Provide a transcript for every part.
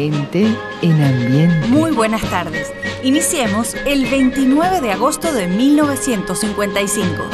Gente en ambiente. Muy buenas tardes. Iniciemos el 29 de agosto de 1955.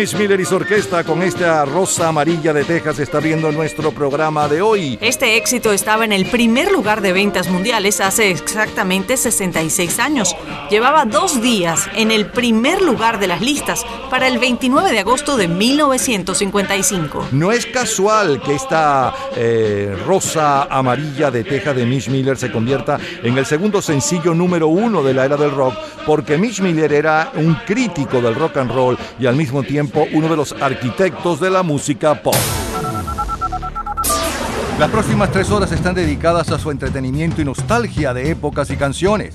Miss Miller y su orquesta con esta rosa amarilla de Texas está viendo nuestro programa de hoy. Este éxito estaba en el primer lugar de ventas mundiales hace exactamente 66 años. Llevaba dos días en el primer lugar de las listas para el 29 de agosto de 1955. No es casual que esta eh, rosa amarilla de Texas de Miss Miller se convierta en el segundo sencillo número uno de la era del rock, porque Miss Miller era un crítico del rock and roll y al mismo tiempo uno de los arquitectos de la música pop. Las próximas tres horas están dedicadas a su entretenimiento y nostalgia de épocas y canciones.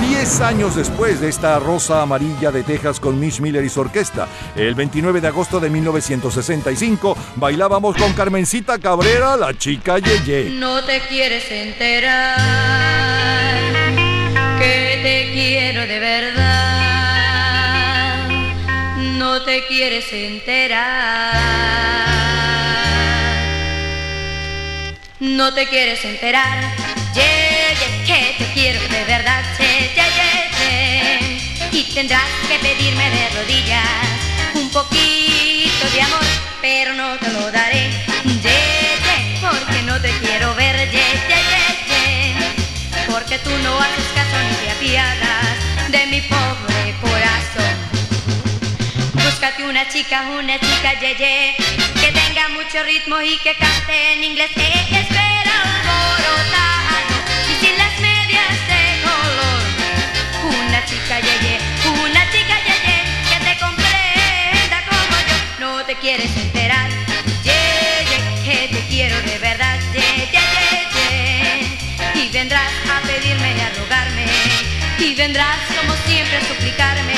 Diez años después de esta rosa amarilla de Texas con Miss Miller y su orquesta, el 29 de agosto de 1965, bailábamos con Carmencita Cabrera, la chica Yeye. No te quieres enterar que te quiero de verdad. No te quieres enterar. No te quieres enterar. Ye, ye, que te quiero de verdad. Tendrás que pedirme de rodillas un poquito de amor, pero no te lo daré. Ye, ye, porque no te quiero ver. Ye. Porque tú no haces caso ni te apiadas de mi pobre corazón. Búscate una chica, una chica yeye, que tenga mucho ritmo y que cante en inglés. Ella espera alborotado y sin las medias de color. Una chica yeye, te quieres enterar, yeye, que te quiero de verdad, yeye, yeye. Y vendrás a pedirme y a rogarme, y vendrás como siempre a suplicarme.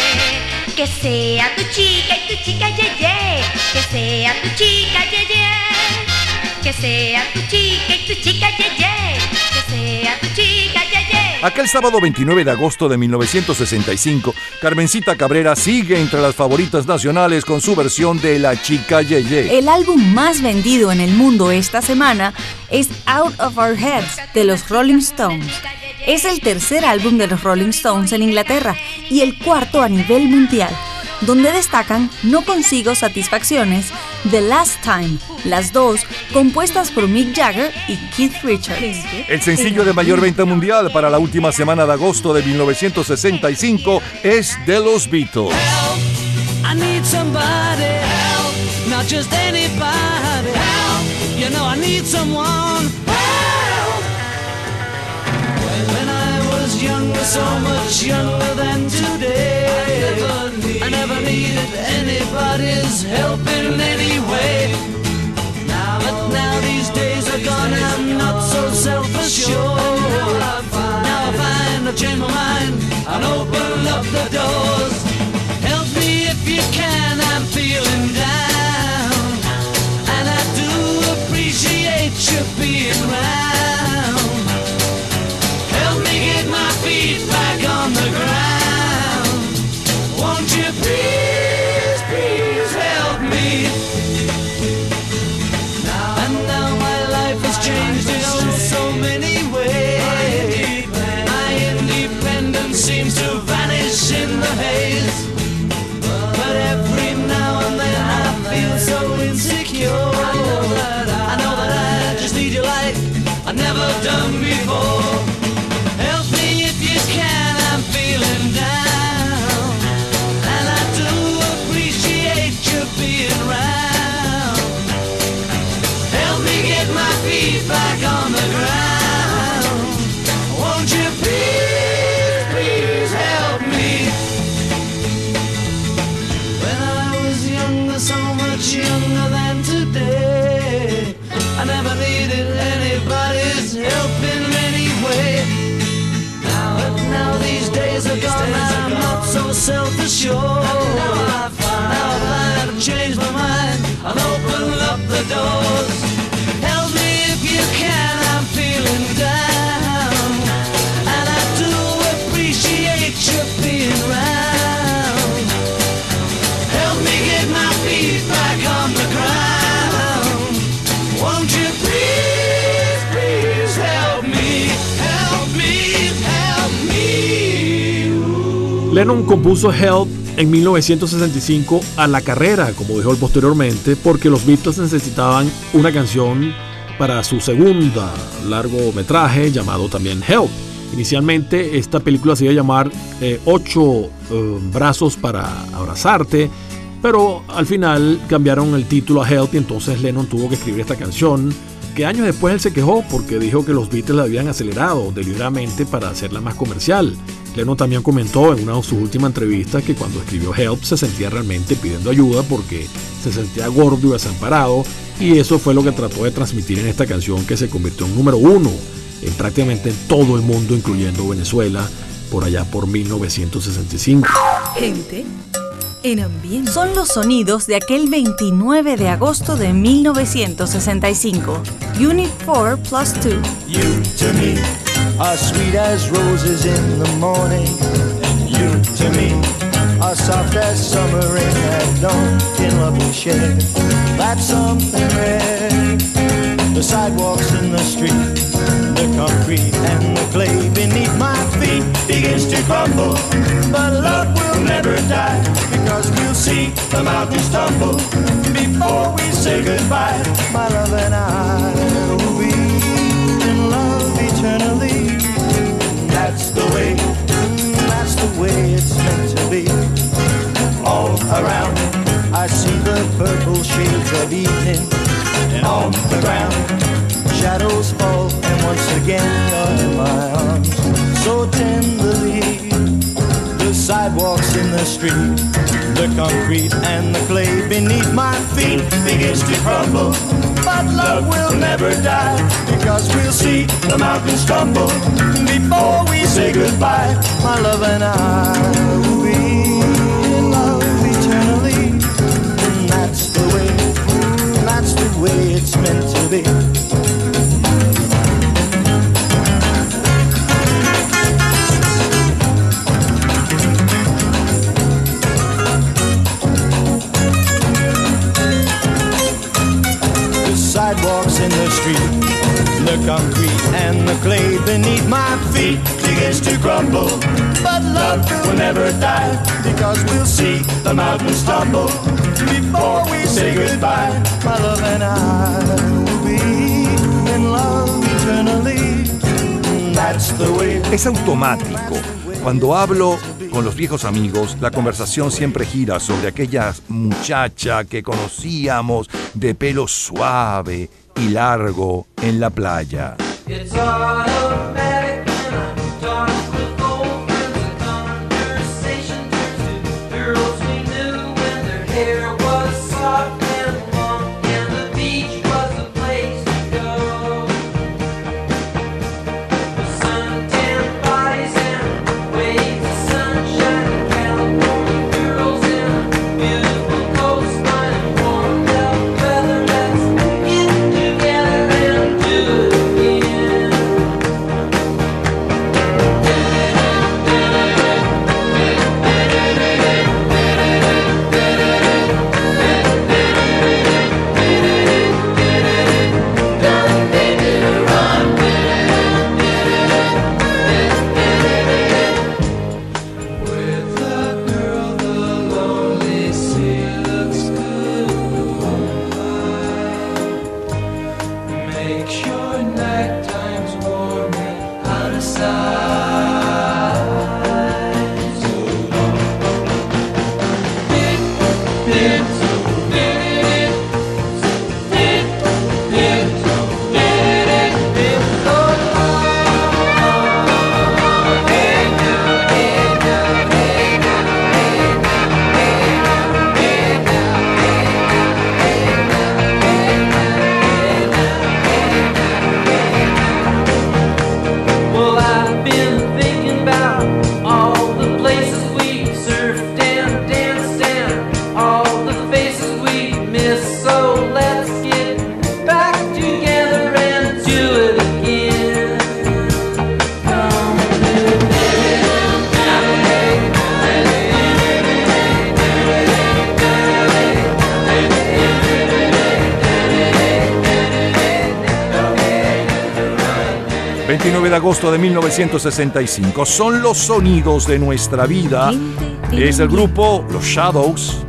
Que sea tu chica y tu chica ye, ye. Que sea tu chica ye, ye. Que sea tu chica y tu chica ye, ye. Que sea tu chica ye, ye. Aquel sábado 29 de agosto de 1965, Carmencita Cabrera sigue entre las favoritas nacionales con su versión de La Chica Yeye. El álbum más vendido en el mundo esta semana es Out of Our Heads de los Rolling Stones. Es el tercer álbum de los Rolling Stones en Inglaterra y el cuarto a nivel mundial. Donde destacan No consigo satisfacciones, The Last Time, las dos compuestas por Mick Jagger y Keith Richards. El sencillo de mayor venta mundial para la última semana de agosto de 1965 es de los Beatles. I need somebody help, not just anybody help. You know I need someone help. When I was younger, so much younger than today, anybody's help in any way. Now, but now these days are gone, I'm not so self-assured. Now I find, I've changed my mind and open up the doors Help me if you can, I'm feeling down. And I do appreciate you being around. sure. Lennon compuso Help en 1965 a la carrera, como dijo él posteriormente, porque los Beatles necesitaban una canción para su segunda largometraje llamado también Help. Inicialmente esta película se iba a llamar eh, Ocho eh, brazos para abrazarte, pero al final cambiaron el título a Help y entonces Lennon tuvo que escribir esta canción que años después él se quejó porque dijo que los Beatles la habían acelerado deliberadamente para hacerla más comercial. Lennon también comentó en una de sus últimas entrevistas que cuando escribió Help se sentía realmente pidiendo ayuda porque se sentía gordo y desamparado y eso fue lo que trató de transmitir en esta canción que se convirtió en número uno en prácticamente en todo el mundo incluyendo Venezuela por allá por 1965. Gente en ambiente. Son los sonidos de aquel 29 de agosto de 1965. Unit 4 plus 2. You to me are sweet as roses in the morning. And you to me are soft as summer rain at dawn. In love we share that's something rare. The sidewalks in the street, the concrete and the clay beneath my feet begins to crumble. But love will never die because we'll see the mountains tumble before we say goodbye. My love and I the way, mm, that's the way it's meant to be. All around, I see the purple shades of evening, and on the ground, shadows fall, and once again you're in my arms, so tenderly. Sidewalks in the street, the concrete and the clay beneath my feet begins to crumble. But love will never die because we'll see the mountains tumble before we say goodbye. My love and I will be in love eternally. And that's the way, that's the way it's meant to be. Sidewalks in the street, the concrete and the clay beneath my feet begins to crumble. But love will never die because we'll see the mountains tumble before we say goodbye. My love and I will be in love eternally. That's the way. Es automático. Cuando hablo con los viejos amigos, la conversación siempre gira sobre aquella muchacha que conocíamos de pelo suave y largo en la playa. Agosto de 1965. Son los sonidos de nuestra vida. Es el grupo Los Shadows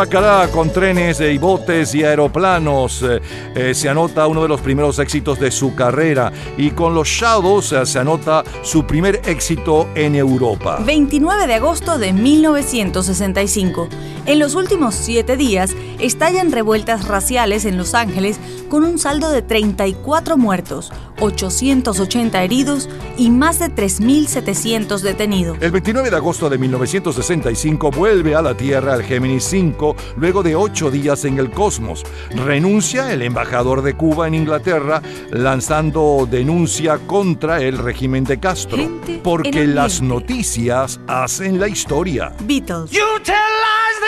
Con trenes y botes y aeroplanos. Eh, eh, se anota uno de los primeros éxitos de su carrera y con los Shadows eh, se anota su primer éxito en Europa. 29 de agosto de 1965. En los últimos siete días estallan revueltas raciales en Los Ángeles con un saldo de 34 muertos, 880 heridos y más de 3.700 detenidos. El 29 de agosto de 1965 vuelve a la Tierra el Géminis 5 luego de ocho días en el cosmos. Renuncia el embajador de Cuba en Inglaterra lanzando denuncia contra el régimen de Castro porque las noticias hacen la historia. Beatles. You tell lies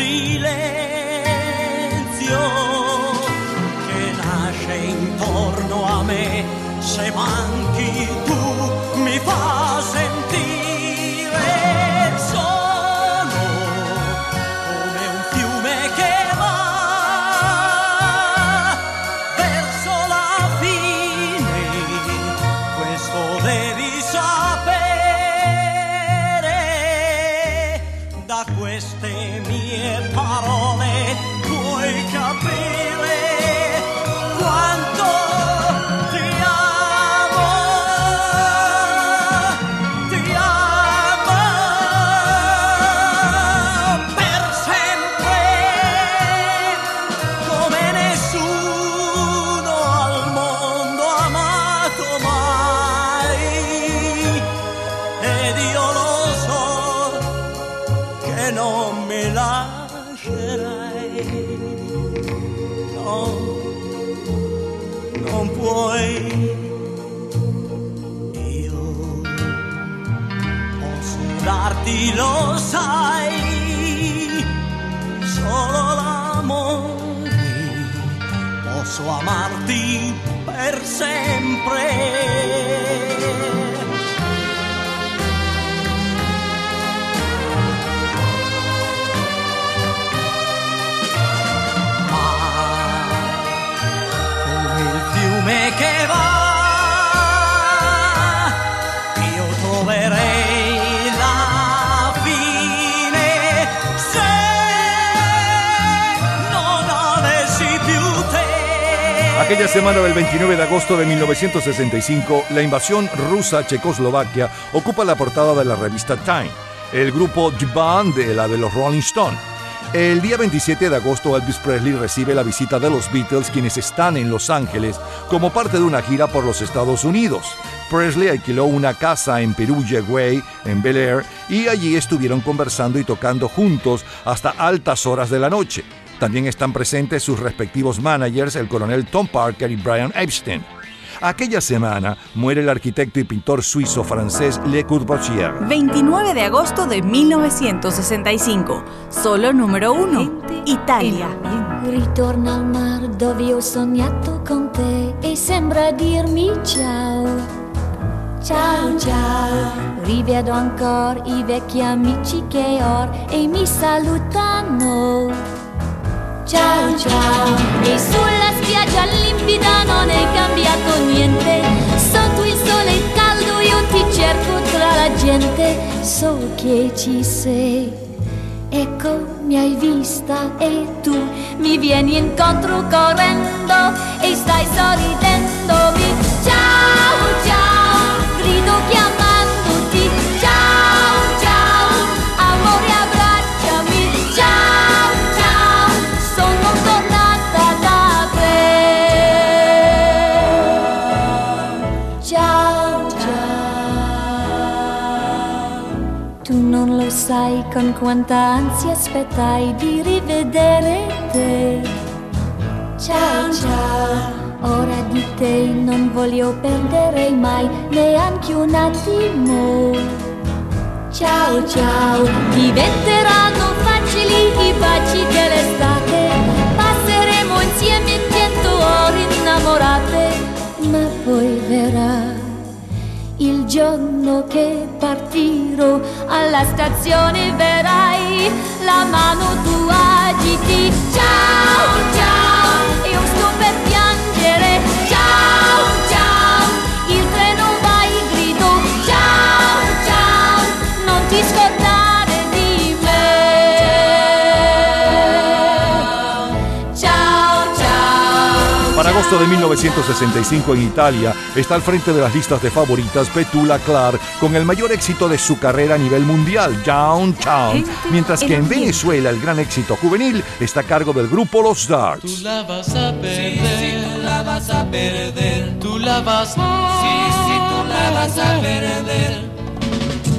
ceiling. 29 de agosto de 1965, la invasión rusa a Checoslovaquia ocupa la portada de la revista Time, el grupo The Band de la de los Rolling Stones. El día 27 de agosto, Elvis Presley recibe la visita de los Beatles, quienes están en Los Ángeles como parte de una gira por los Estados Unidos. Presley alquiló una casa en Perugia Way, en Bel Air, y allí estuvieron conversando y tocando juntos hasta altas horas de la noche. También están presentes sus respectivos managers, el coronel Tom Parker y Brian Epstein. Aquella semana muere el arquitecto y pintor suizo-francés Le Corbusier. 29 de agosto de 1965. Solo número uno. Italia. Ritorna al mar dove ho sognato con te e sembra dirmi ciao. Ciao ciao, rivedo ancora i vecchi amici che ho e mi salutano. Ciao ciao. E sulla spiaggia limpida non è cambiato niente. Sotto il sole caldo io ti cerco tra la gente. So che ci sei. Ecco mi hai vista e tu mi vieni incontro correndo E stai sorridendomi Ciao sai con quanta ansia aspettai di rivedere te. Ciao ciao, ora di te non voglio perdere mai neanche un attimo. Ciao ciao, diventeranno facili i baci dell'estate, passeremo insieme cento ore innamorate, ma poi verrà giorno che partirò alla stazione verrai, la mano tu agiti. Ciao, ciao, agosto de 1965 en Italia está al frente de las listas de favoritas Petula Clark con el mayor éxito de su carrera a nivel mundial, Downtown, mientras que en Venezuela el gran éxito juvenil está a cargo del grupo Los Darts. Tú la vas a perder, tú la vas a perder, tú la vas, sí, sí, tú la vas a perder.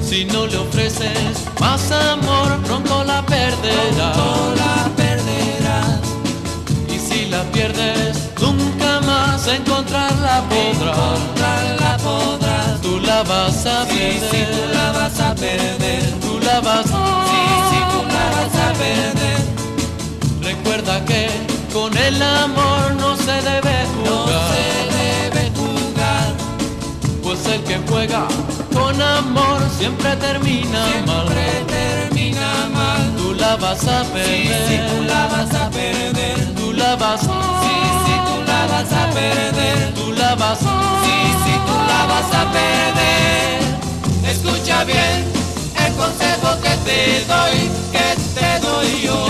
Si no le ofreces más amor, pronto la perderás. Pronto la perderás. podrás, encontrarla podrás, encontrarla podrás. Tú la vas a perder, sí, sí, tú la vas a perder, tú la vas, sí, sí, tú la vas a perder. Recuerda que con el amor no se debe jugar, no se debe jugar. Pues el que juega con amor siempre termina siempre mal, termina mal. Tú la vas a perder, sí, sí, tú la vas a perder, tú la vas a a perder. Tú la vas Sí, sí, tú la vas a perder. Escucha bien el consejo que te doy, que te doy yo.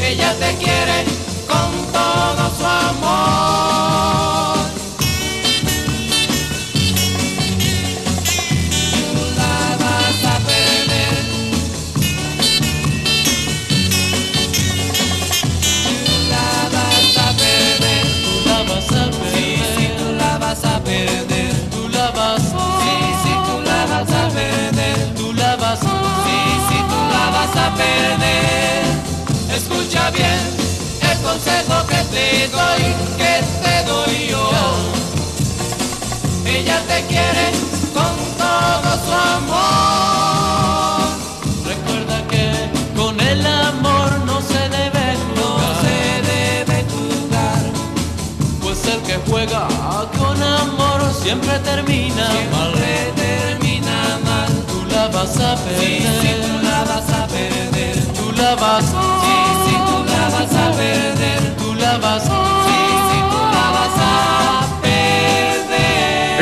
Ella te quiere con todo su amor. Escucha bien el consejo que te doy, que te doy yo. Ella te quiere con todo su amor. Recuerda que con el amor no se debe jugar. No se debe jugar. Pues el que juega con amor siempre termina.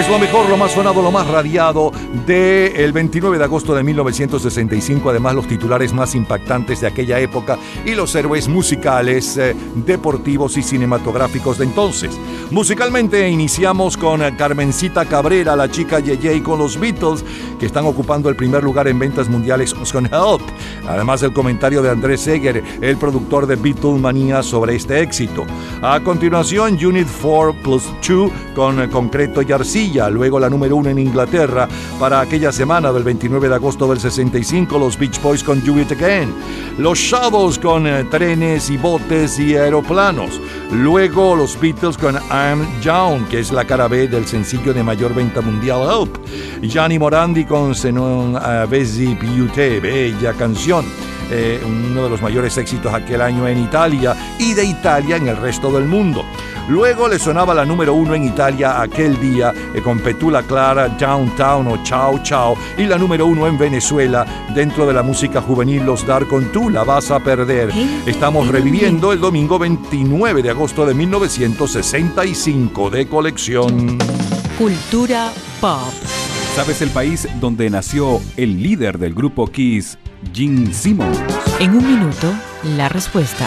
Lo mejor, lo más sonado, lo más radiado del 29 de agosto de 1965. Además, los titulares más impactantes de aquella época y los héroes musicales, eh, deportivos y cinematográficos de entonces. Musicalmente iniciamos con Carmencita Cabrera, la chica Yeye con los Beatles, que están ocupando el primer lugar en ventas mundiales con Help. Además del comentario de Andrés Seger, el productor de Beatlemania sobre este éxito. A continuación, Unit 4 Plus 2 con Concreto y Arcilla. Luego la número 1 en Inglaterra para aquella semana del 29 de agosto del 65, los Beach Boys con Do It Again. Los Shadows con eh, Trenes y Botes y Aeroplanos. Luego los Beatles con I'm Down, que es la cara B del sencillo de mayor venta mundial Help. Gianni Morandi con Se non avessi te, bella canción. Eh, uno de los mayores éxitos aquel año en Italia y de Italia en el resto del mundo. Luego le sonaba la número uno en Italia aquel día eh, con Petula Clara, Downtown o Chao Chao y la número uno en Venezuela dentro de la música juvenil Los Dar con Tú la vas a perder. Estamos reviviendo el domingo 29 de agosto de 1965 de colección. Cultura Pop. ¿Sabes el país donde nació el líder del grupo Kiss, Gene Simmons? En un minuto, la respuesta.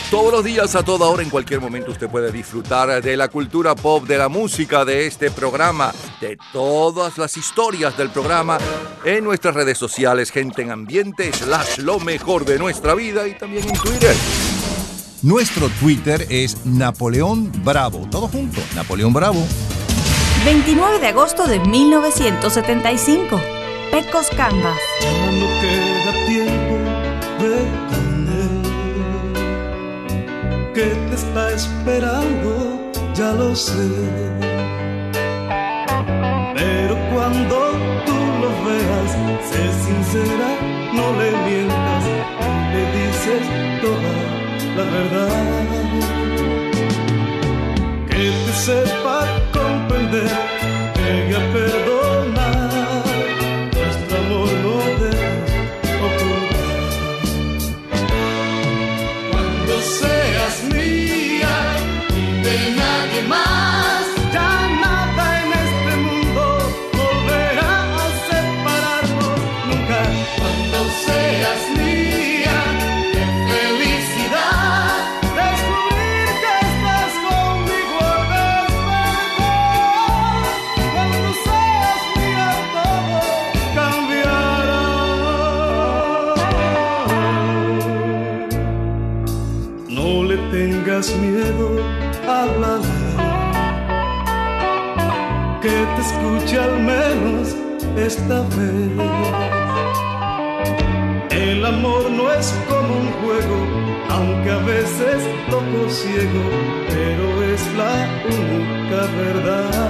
Todos los días, a toda hora, en cualquier momento, usted puede disfrutar de la cultura pop, de la música, de este programa, de todas las historias del programa en nuestras redes sociales, gente en ambiente, slash lo mejor de nuestra vida y también en Twitter. Nuestro Twitter es Napoleón Bravo. Todo junto, Napoleón Bravo. 29 de agosto de 1975. Pecos Canvas. Ya no queda tiempo que te está esperando, ya lo sé. Pero cuando tú lo veas, sé sincera, no le mientas, le dices toda la verdad. esta vez. El amor no es como un juego, aunque a veces toco ciego, pero es la única verdad.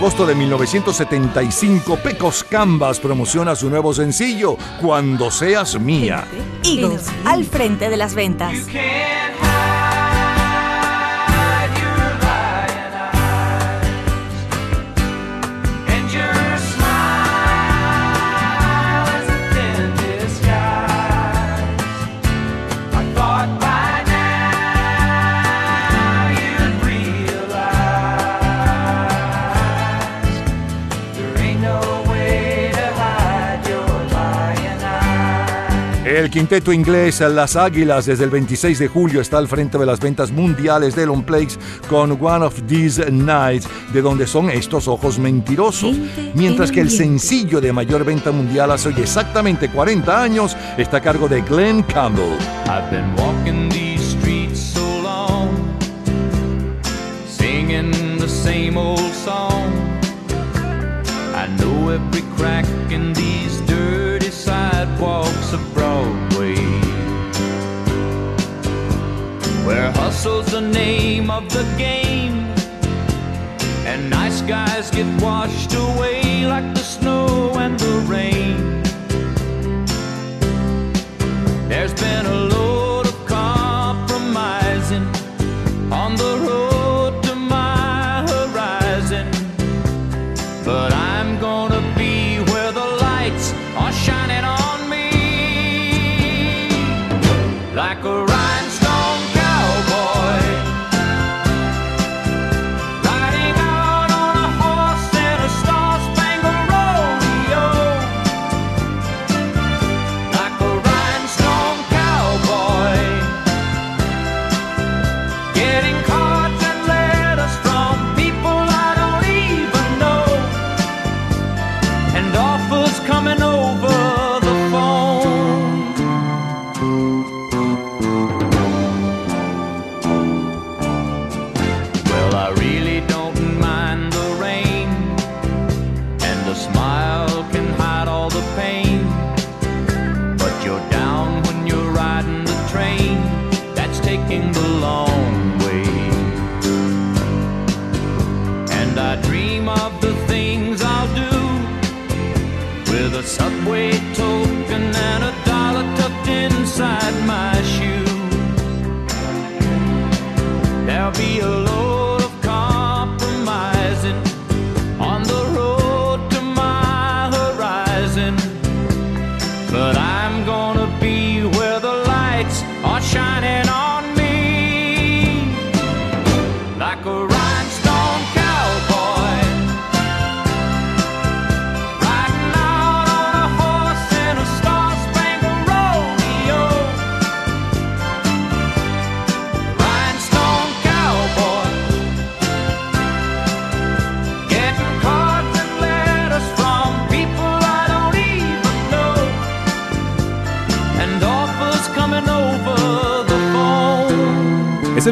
agosto de 1975, Pecos Cambas promociona su nuevo sencillo, Cuando seas mía. Eagles, al frente de las ventas. El quinteto inglés Las Águilas desde el 26 de julio está al frente de las ventas mundiales de Long Plays con One of These Nights, de donde son estos ojos mentirosos. Mientras que el sencillo de mayor venta mundial hace hoy exactamente 40 años está a cargo de Glenn Campbell. I've been walking these streets so long, Walks of Broadway. Where hustle's the name of the game, and nice guys get washed away like the snow and the rain. There's been a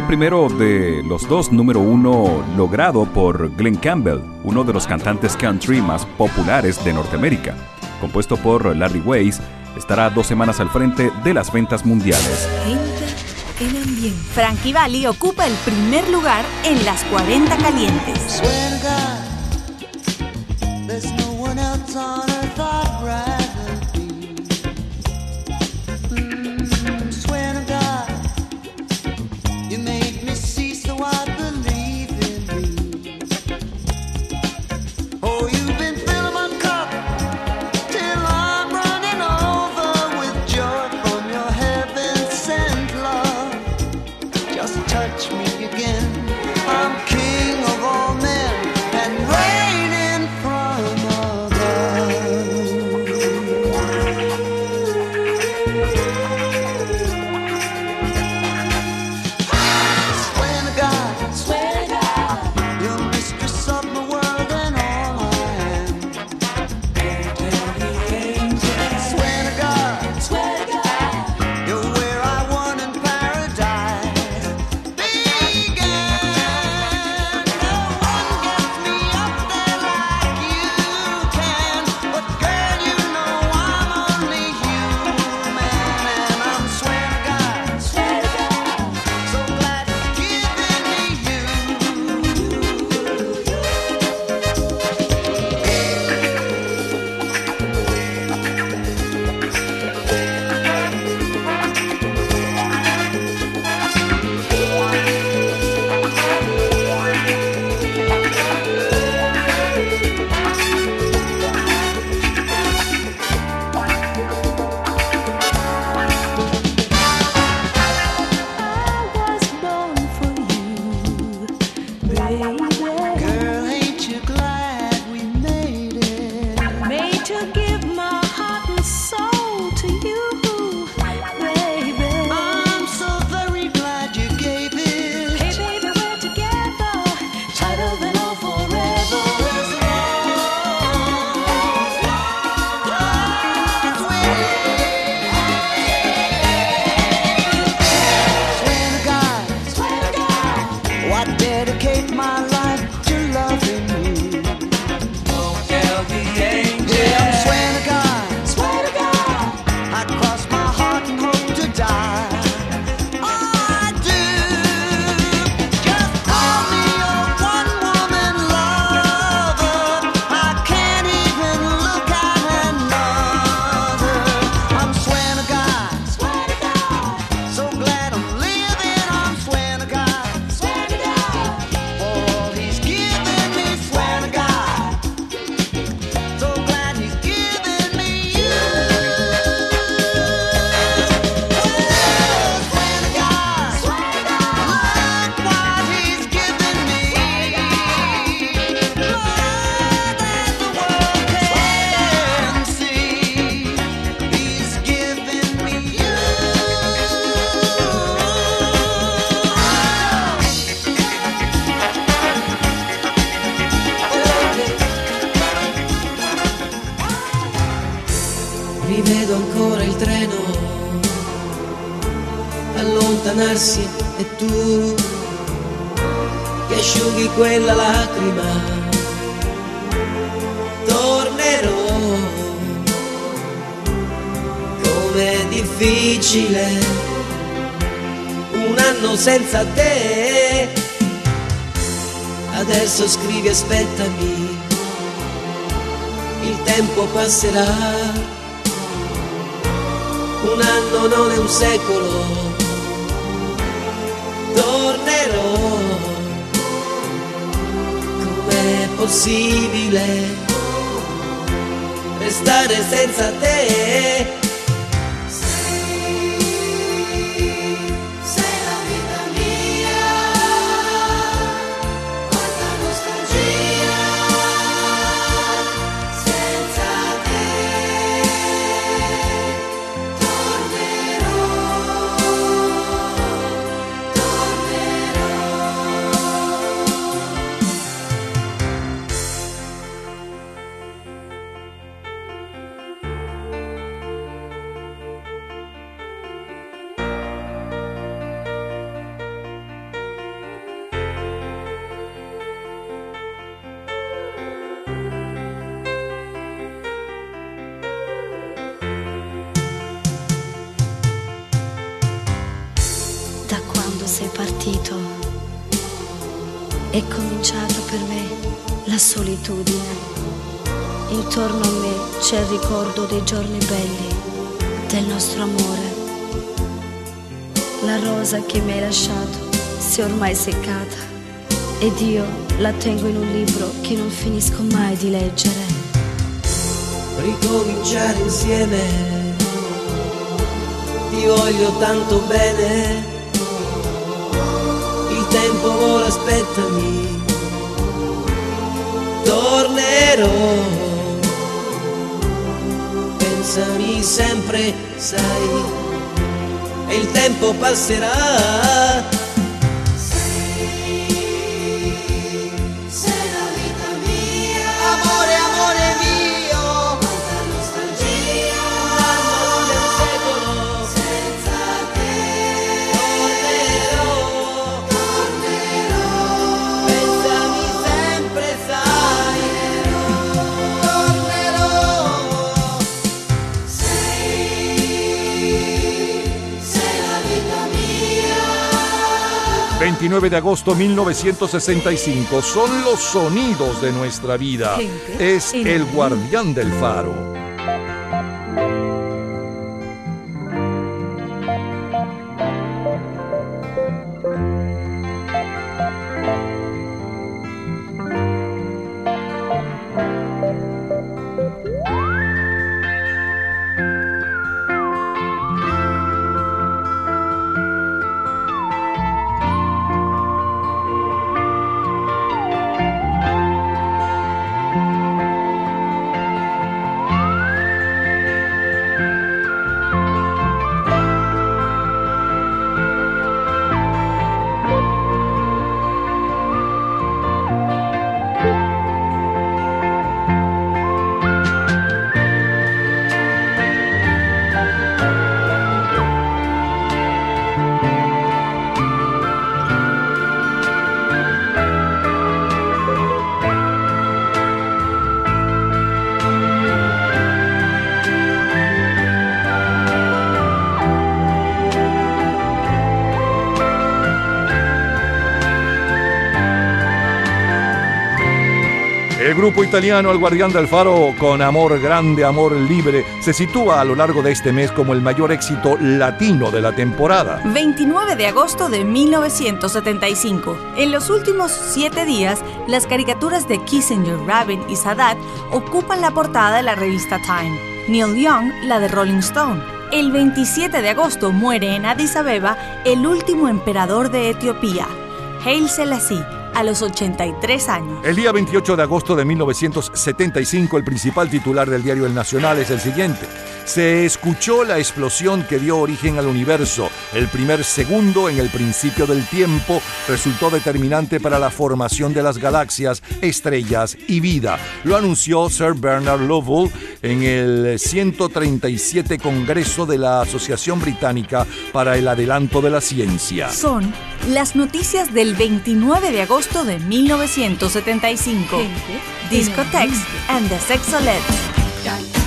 primero de los dos número uno logrado por Glenn Campbell, uno de los cantantes country más populares de Norteamérica. Compuesto por Larry Weiss, estará dos semanas al frente de las ventas mundiales. en ambiente. Frankie Valli ocupa el primer lugar en las 40 calientes. Senza te. Adesso scrivi aspettami, il tempo passerà. Un anno non è un secolo, tornerò. Com'è possibile restare senza te? Solitudine. Intorno a me c'è il ricordo dei giorni belli, del nostro amore. La rosa che mi hai lasciato si è ormai seccata ed io la tengo in un libro che non finisco mai di leggere. Ricominciare insieme, ti voglio tanto bene, il tempo vola, aspettami, tornerò, pensami sempre, sai, e il tempo passerà. 29 de agosto 1965. Son los sonidos de nuestra vida. Gente Es el guardián del faro. Italiano El Guardián del Faro, con Amor Grande, Amor Libre, se sitúa a lo largo de este mes como el mayor éxito latino de la temporada. 29 de agosto de 1975. En los últimos siete días, las caricaturas de Kissinger, Rabin y Sadat ocupan la portada de la revista Time. Neil Young, la de Rolling Stone. El 27 de agosto muere en Addis Abeba el último emperador de Etiopía, Haile Selassie, a los 83 años. El día 28 de agosto de 1975, el principal titular del diario El Nacional es el siguiente. Se escuchó la explosión que dio origen al universo. El primer segundo en el principio del tiempo resultó determinante para la formación de las galaxias, estrellas y vida. Lo anunció Sir Bernard Lovell en el 137 Congreso de la Asociación Británica para el Adelanto de la Ciencia. Son las noticias del 29 de agosto de 1975. Discotex and the Sexolettes.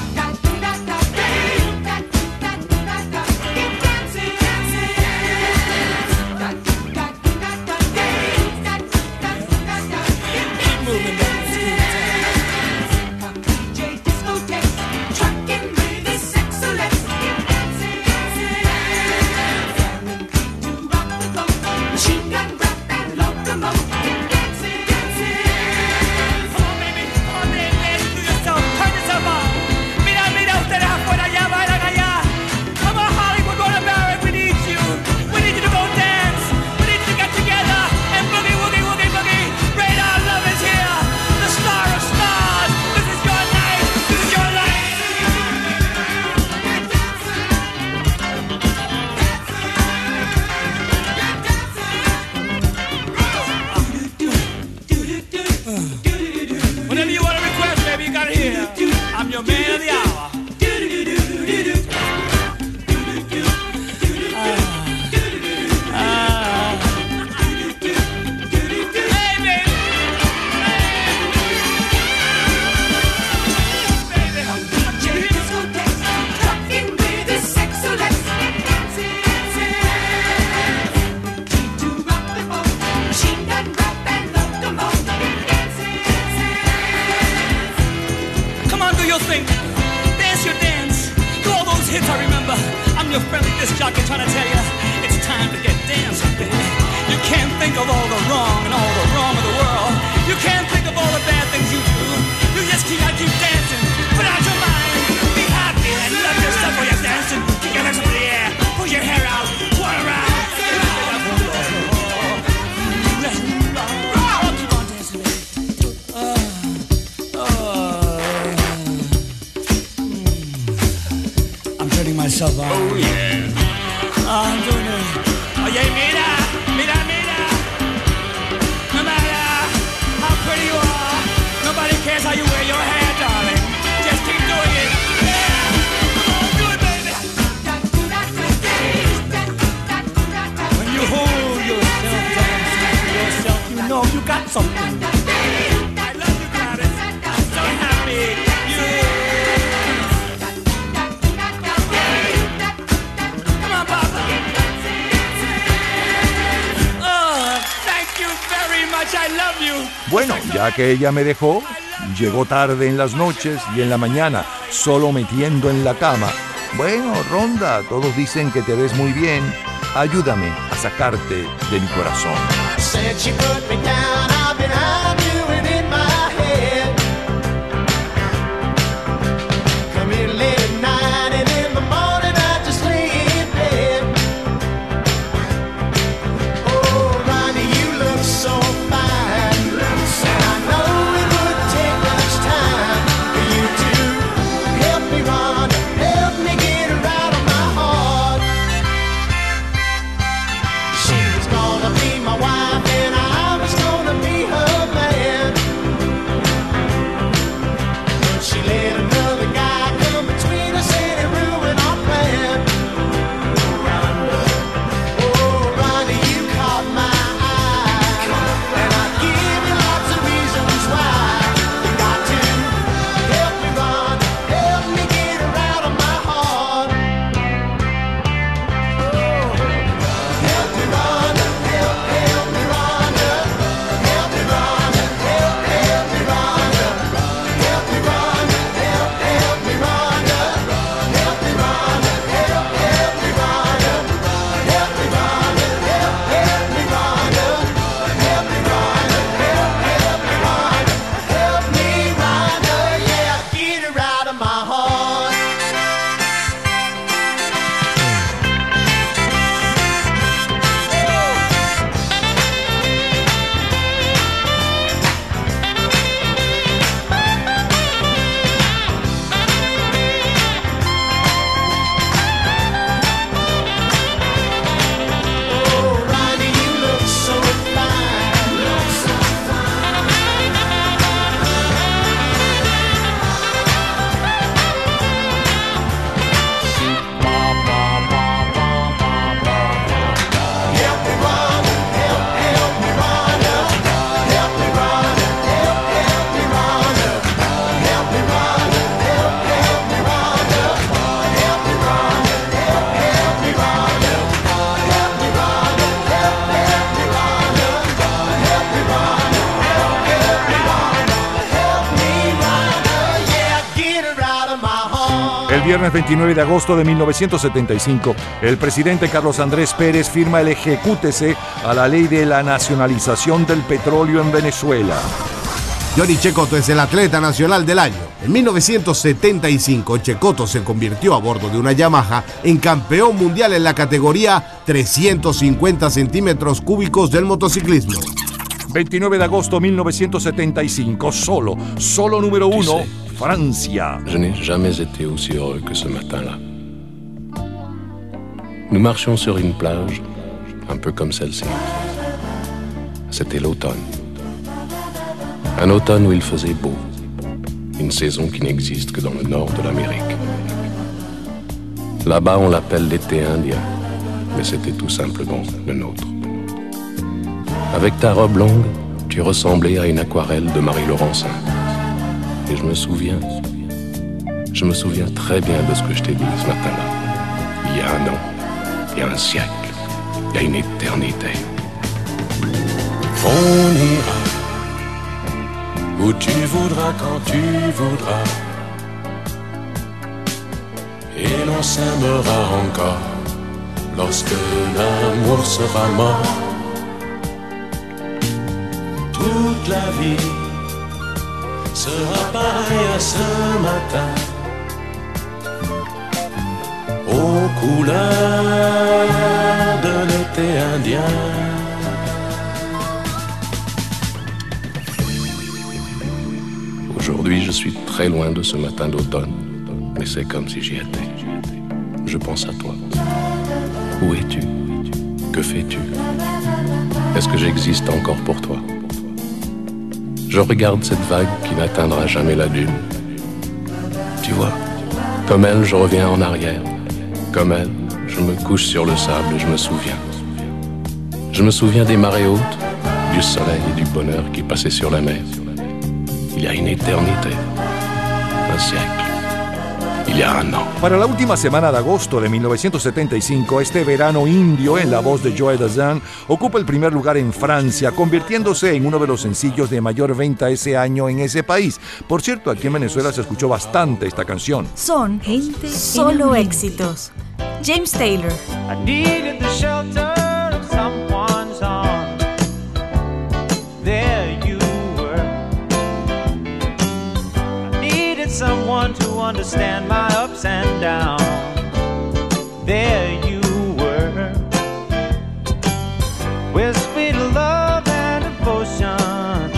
Que ella me dejó, llegó tarde en las noches y en la mañana, solo metiendo en la cama. Bueno, Ronda, todos dicen que te ves muy bien. Ayúdame a sacarte de mi corazón. Viernes 29 de agosto de 1975, el presidente Carlos Andrés Pérez firma el ejecútese a la ley de la nacionalización del petróleo en Venezuela. Johnny Checoto es el atleta nacional del año. En 1975, Checoto se convirtió a bordo de una Yamaha en campeón mundial en la categoría 350 centímetros cúbicos del motociclismo. 29 de agosto de 1975, solo, solo número uno, Francia. Je n'ai jamais été aussi heureux que ce matin-là. Nous marchions sur une plage, un peu comme celle-ci. C'était l'automne. Un automne où il faisait beau. Une saison qui n'existe que dans le nord de l'Amérique. Là-bas, on l'appelle l'été indien, mais c'était tout simplement le nôtre. Avec ta robe longue, tu ressemblais à une aquarelle de Marie Laurencin. Et je me souviens, je me souviens très bien de ce que je t'ai dit ce matin-là. Il y a un an, il y a un siècle, il y a une éternité. On ira où tu voudras quand tu voudras. Et l'on on s'aimera encore lorsque l'amour sera mort. Toute la vie sera pareille à ce matin aux couleurs de l'été indien. Aujourd'hui, je suis très loin de ce matin d'automne, mais c'est comme si j'y étais. Je pense à toi. Où es-tu? Que fais-tu? Est-ce que j'existe encore pour toi? Je regarde cette vague qui n'atteindra jamais la dune. Tu vois, comme elle, je reviens en arrière. Comme elle, je me couche sur le sable et je me souviens. Je me souviens des marées hautes, du soleil et du bonheur qui passaient sur la mer. Il y a une éternité, un siècle, Para la última semana de agosto de 1975, este verano indio en la voz de Joe Dazan ocupa el primer lugar en Francia, convirtiéndose en uno de los sencillos de mayor venta ese año en ese país. Por cierto, aquí en Venezuela se escuchó bastante esta canción. Son solo éxitos. James Taylor. I needed the shelter of someone's. There you were. I needed someone to understand my ups and downs. There you were. With sweet love and devotion,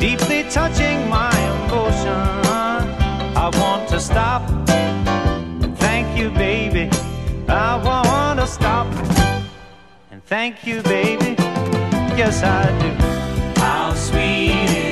deeply touching my emotion. I want to stop thank you, baby. I want to stop and thank you, baby. Yes, I do. How sweet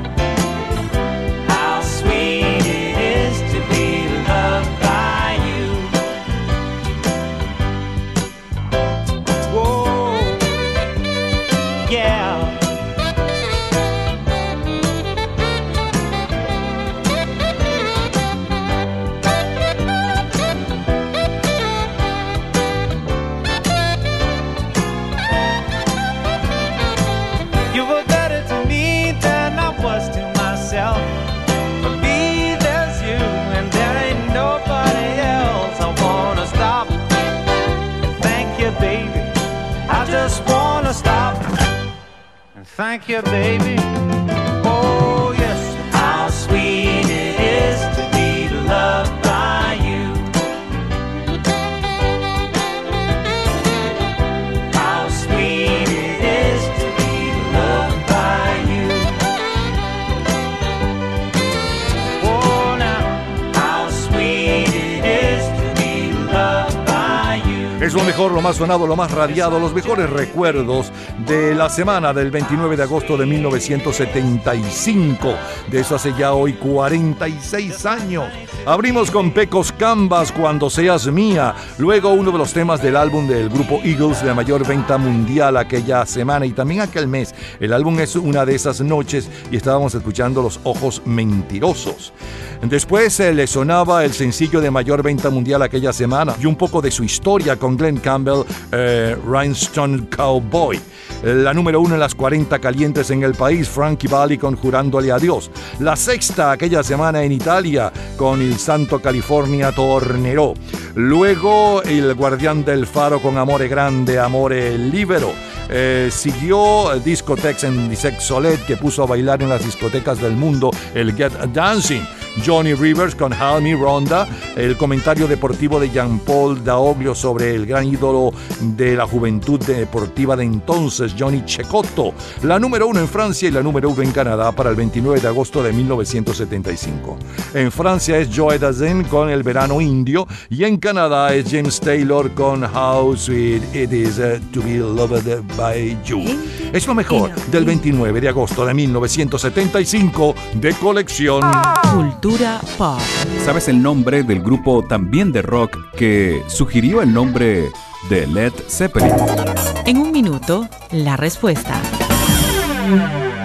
you, baby. Lo más sonado, lo más radiado, los mejores recuerdos de la semana del 29 de agosto de 1975. De eso hace ya hoy 46 años. Abrimos con Pecos Canvas, Cuando Seas Mía. Luego uno de los temas del álbum del grupo Eagles de mayor venta mundial aquella semana y también aquel mes. El álbum es una de esas noches y estábamos escuchando Los Ojos Mentirosos. Después eh, le sonaba el sencillo de mayor venta mundial aquella semana y un poco de su historia con Glenn Campbell, eh, Rhinestone Cowboy. La número uno en las 40 calientes en el país, Frankie Valli con Jurándole a Dios. La sexta aquella semana en Italia con Il Santo California Tornerò. Luego El Guardián del Faro con Amore Grande, Amore Libero. Eh, siguió Discotex en Disec Solet que puso a bailar en las discotecas del mundo el Get Dancing. Johnny Rivers con Halmy Ronda, el comentario deportivo de Jean-Paul Daoglio sobre el gran ídolo de la juventud deportiva de entonces, Johnny Checotto, la número uno en Francia y la número uno en Canadá para el 29 de agosto de 1975. En Francia es Joe Dassin con El verano indio y en Canadá es James Taylor con How Sweet It Is to Be Loved by You. Es lo mejor del 29 de agosto de 1975 de colección. Cultura pop. ¿Sabes el nombre del grupo también de rock que sugirió el nombre de Led Zeppelin? En un minuto, la respuesta.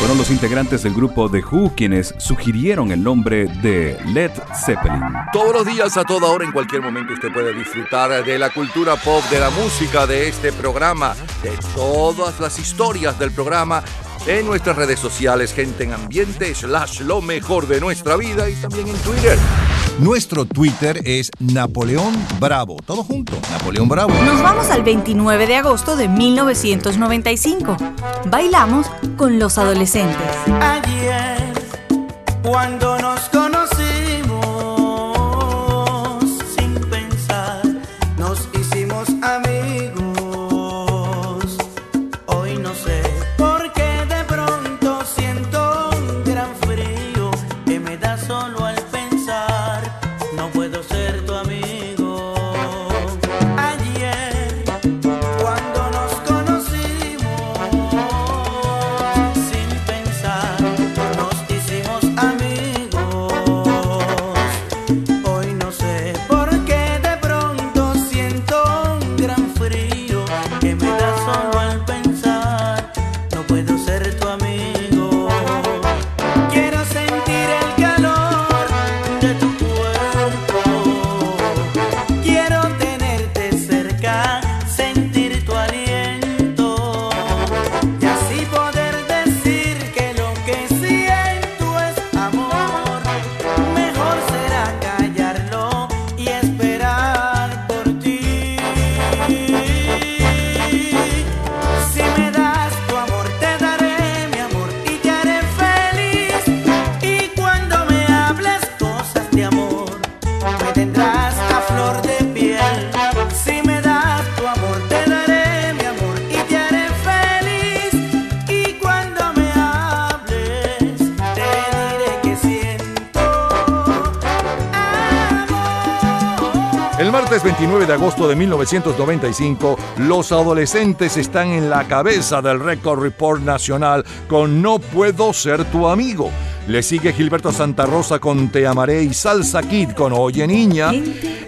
Fueron los integrantes del grupo The Who quienes sugirieron el nombre de Led Zeppelin. Todos los días, a toda hora, en cualquier momento, usted puede disfrutar de la cultura pop, de la música, de este programa, de todas las historias del programa en nuestras redes sociales, gente en ambiente, slash lo mejor de nuestra vida y también en Twitter. Nuestro Twitter es Napoleón Bravo. Todo junto, Napoleón Bravo. Nos vamos al 29 de agosto de 1995. Bailamos con los adolescentes. Ayer, cuando nos conocimos, El martes 29 de agosto de 1995, los adolescentes están en la cabeza del Record Report Nacional con No Puedo Ser Tu Amigo. Le sigue Gilberto Santa Rosa con Te Amaré y Salsa Kid con Oye Niña.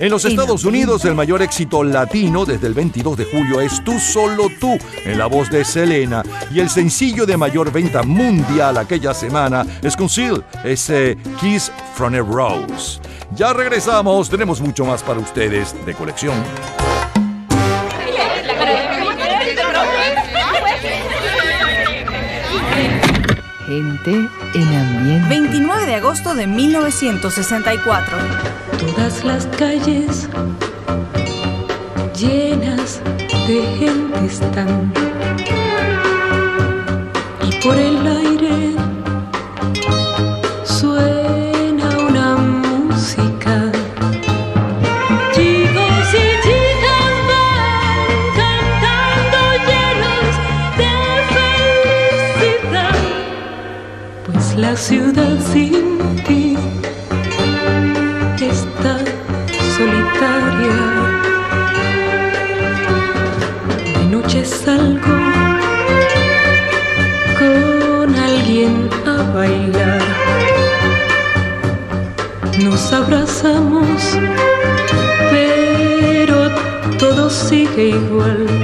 En los Estados Unidos, el mayor éxito latino desde el 22 de julio es Tú Solo Tú, en la voz de Selena. Y el sencillo de mayor venta mundial aquella semana es Conceal, ese Kiss from a Rose. Ya regresamos, tenemos mucho más para ustedes de colección. Gente en ambiente. 29 de agosto de 1964. Todas las calles llenas de gente están. Y por el aire la ciudad sin ti está solitaria. De noche salgo con alguien a bailar. Nos abrazamos, pero todo sigue igual.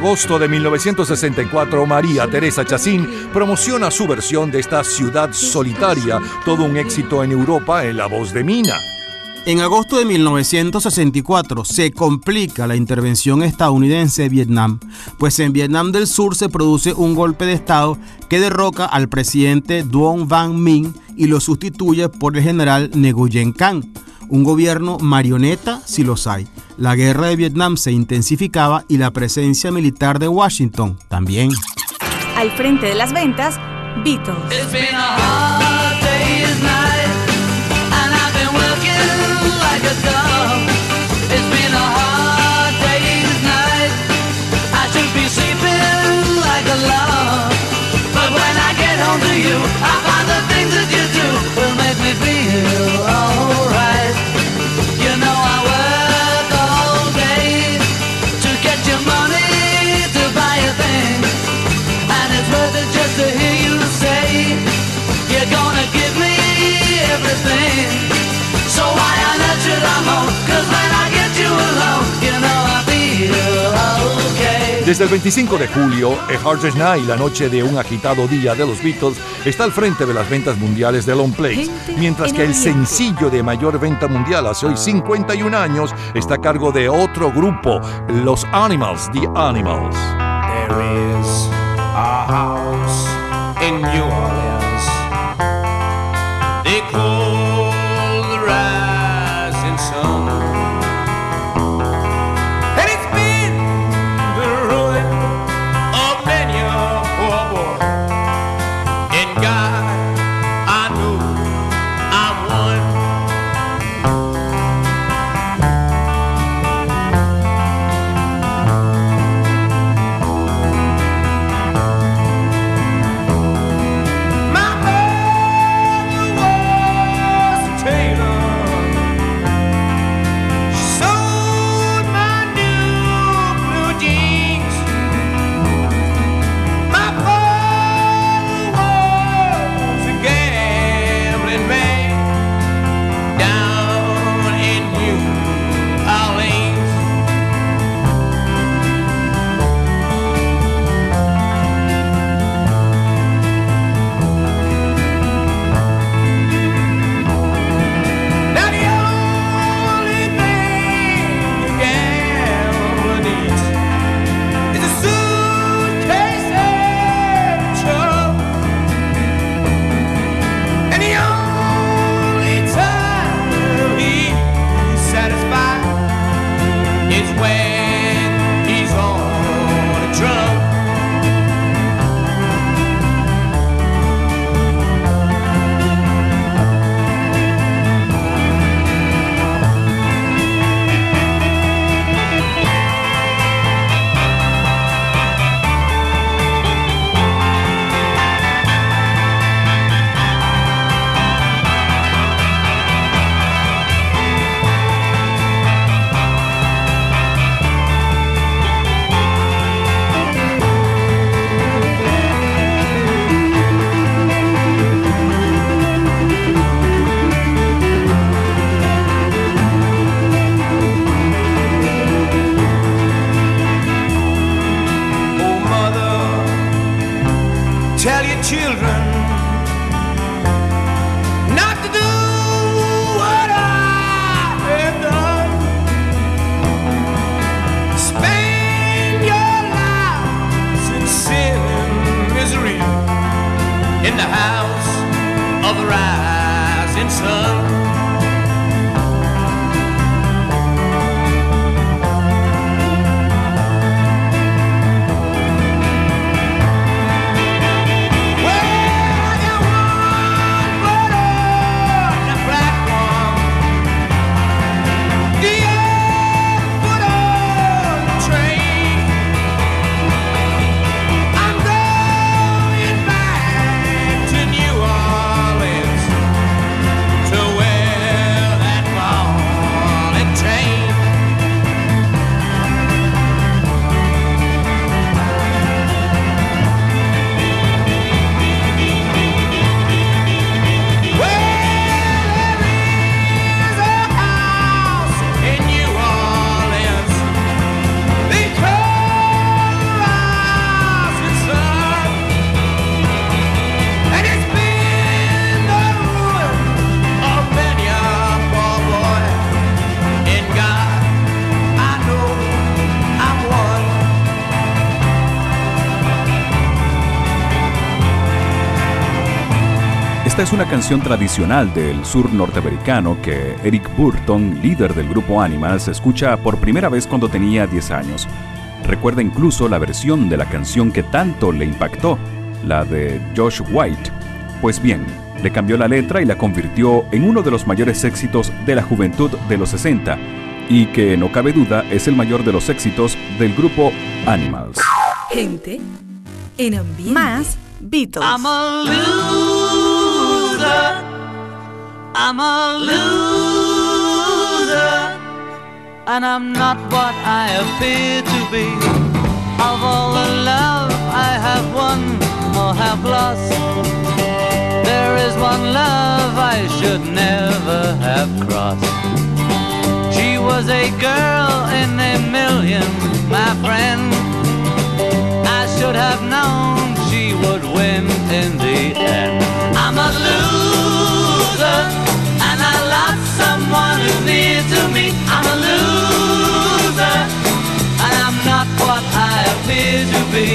Agosto de 1964, María Teresa Chacín promociona su versión de esta ciudad solitaria, todo un éxito en Europa en la voz de Mina. En agosto de 1964 se complica la intervención estadounidense en Vietnam, pues en Vietnam del Sur se produce un golpe de Estado que derroca al presidente Duong Van Minh y lo sustituye por el general Nguyen Canh, un gobierno marioneta si los hay. La guerra de Vietnam se intensificaba y la presencia militar de Washington también. Al frente de las ventas, Beatles. It's been a hard day's night, and I've been working like a dog. It's been a hard day's night. I should be sleeping like a log. But when I get home to you, I find the things that you do will make me feel alright. Desde el 25 de julio, A Hard Day's Night, la noche de un agitado día de los Beatles, está al frente de las ventas mundiales de long plays, mientras que el sencillo de mayor venta mundial hace hoy 51 años está a cargo de otro grupo, los Animals, The Animals. There is a house in New Orleans. Esta es una canción tradicional del sur norteamericano que Eric Burton, líder del grupo Animals, escucha por primera vez cuando tenía 10 años. Recuerda incluso la versión de la canción que tanto le impactó, la de Josh White. Pues bien, le cambió la letra y la convirtió en uno de los mayores éxitos de la juventud de los 60 y que no cabe duda es el mayor de los éxitos del grupo Animals. Gente en ambiente. Más Beatles. I'm a loser. I'm a loser. And I'm not what I appear to be. Of all the love I have won or have lost, there is one love I should never have crossed. She was a girl in a million, my friend. I should have known she would win in the. I'm a loser, and I lost someone who's near to me. I'm a loser, and I'm not what I appear to be.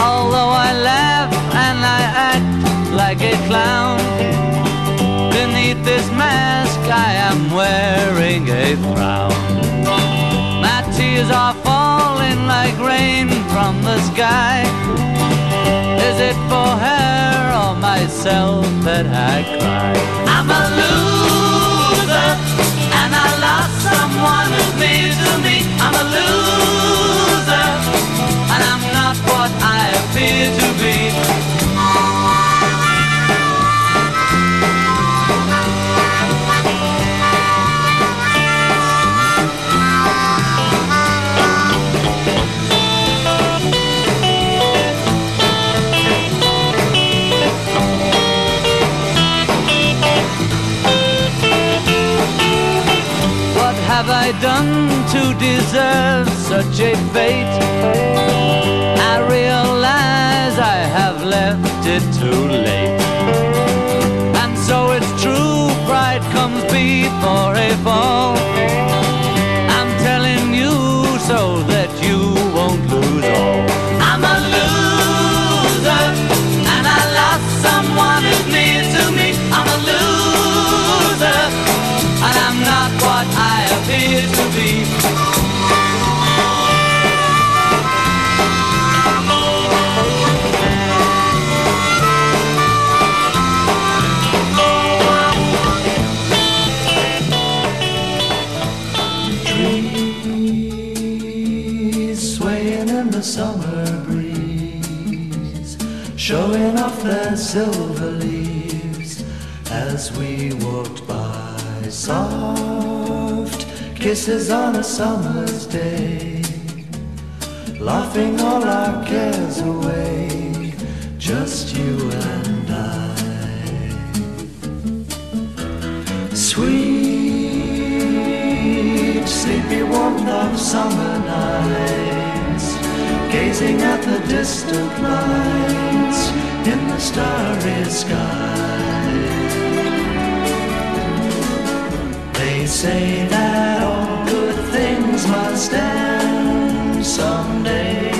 Although I laugh and I act like a clown, beneath this mask I am wearing a frown. My tears are falling like rain from the sky. Is it for her or myself that I cry? I'm a loser, and I lost someone who's near to me. I'm a loser, and I'm not what I appear to be. Done to deserve such a fate? I realize I have left it too late. And so it's true, pride comes before a fall. I'm telling you so that their silver leaves as we walked by. Soft kisses on a summer's day, laughing all our cares away, just you and I. Sweet, sleepy warmth of summer nights, gazing at the distant lights in the starry sky. They say that all good things must end someday.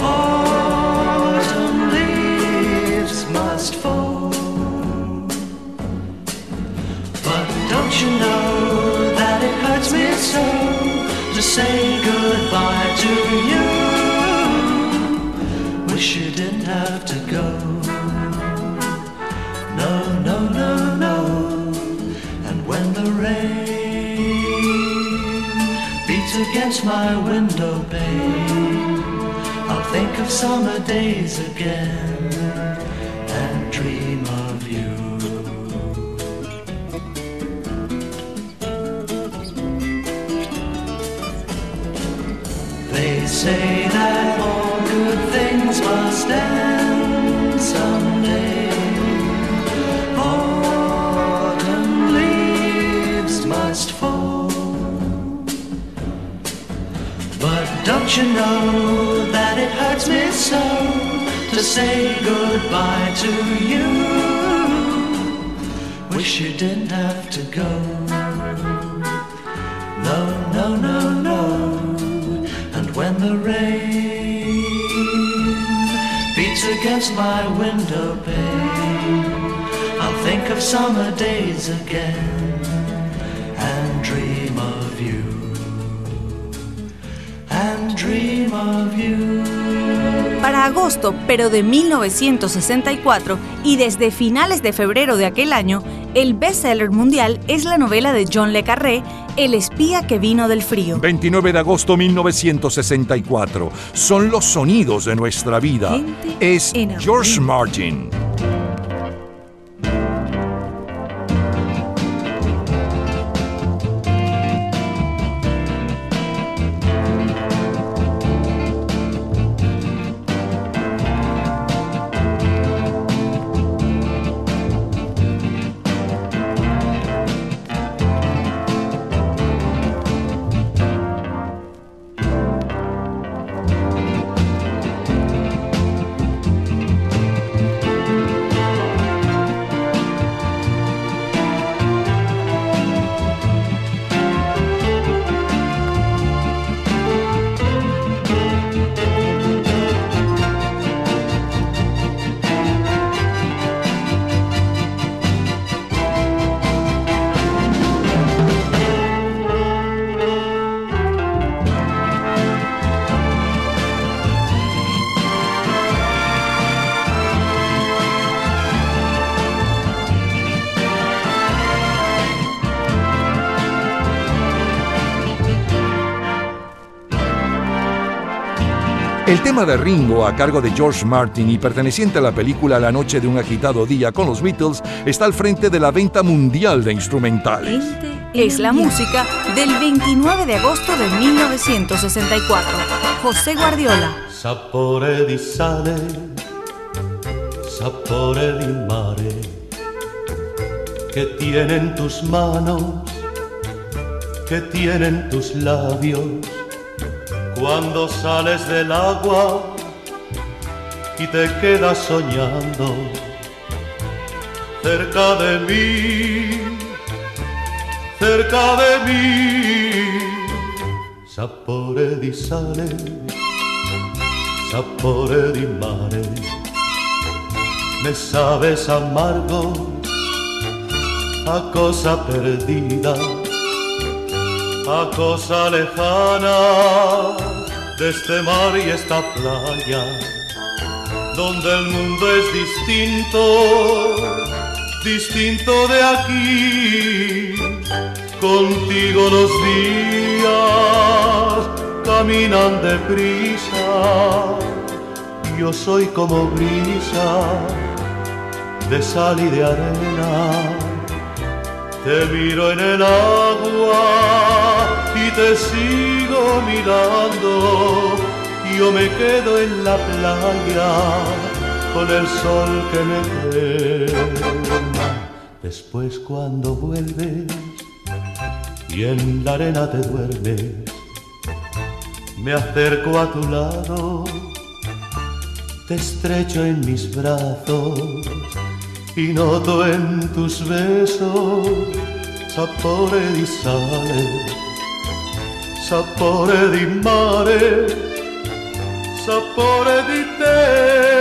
Autumn leaves must fall. But don't you know that it hurts me so to say goodbye to you? Have to go. No, no, no, no. And when the rain beats against my window pane, I'll think of summer days again and dream of you. They say you know that it hurts me so to say goodbye to you? Wish you didn't have to go. No, no, no, no. And when the rain beats against my window pane. I'll think of summer days again Para agosto, pero de 1964 y desde finales de febrero de aquel año, el bestseller mundial es la novela de John Le Carré, El espía que vino del frío. 29 de agosto 1964. Son los sonidos de nuestra vida. Es George Martin. Tema de Ringo, a cargo de George Martin y perteneciente a la película La noche de un agitado día con los Beatles, está al frente de la venta mundial de instrumentales. Es la música del 29 de agosto de 1964. José Guardiola. Sapore di sale, sapore di mare, que tienen tus manos, que tienen tus labios, cuando sales del agua y te quedas soñando cerca de mí, cerca de mí, sapore di sale sapore di mare, me sabes amargo a cosa perdida, a cosa lejana de este mar y esta playa, donde el mundo es distinto, distinto de aquí, contigo los días caminan deprisa, yo soy como brisa de sal y de arena, te miro en el agua y te sigo mirando, yo me quedo en la playa con el sol que me quema. Después cuando vuelves y en la arena te duermes, me acerco a tu lado, te estrecho en mis brazos y noto en tus besos sapore di sale, sapore di mare, sapore di te.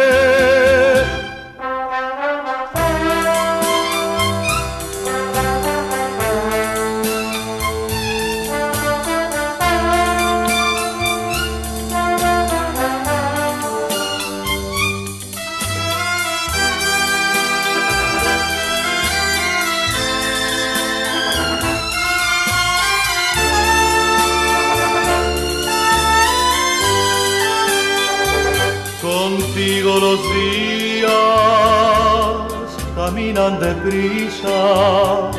Deprisa,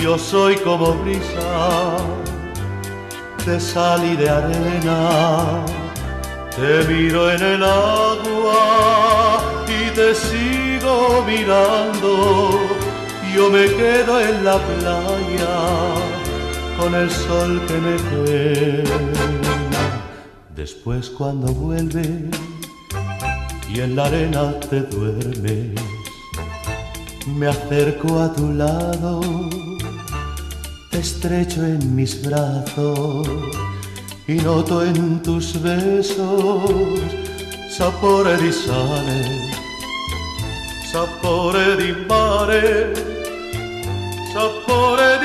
yo soy como brisa de sal y de arena, te miro en el agua y te sigo mirando, yo me quedo en la playa con el sol que me quema. Después cuando vuelves y en la arena te duermes. Me acerco a tu lado, te estrecho en mis brazos y noto en tus besos sapore di sale, sapore di mare, sapore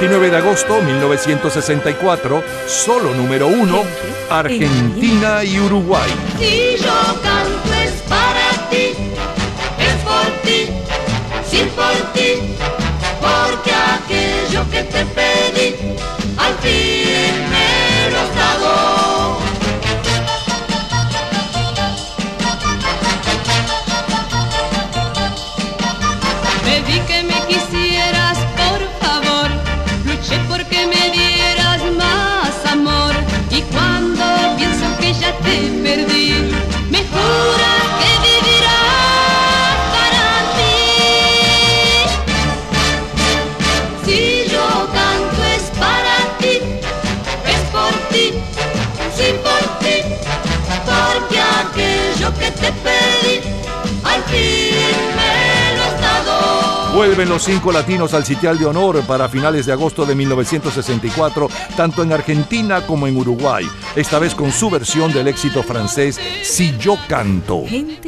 29 de agosto 1964, solo número uno, Argentina y Uruguay. Si yo canto es para ti, es por ti, sí por ti, Vuelven los cinco latinos al sitial de honor para finales de agosto de 1964, tanto en Argentina como en Uruguay, esta vez con su versión del éxito francés Si yo canto.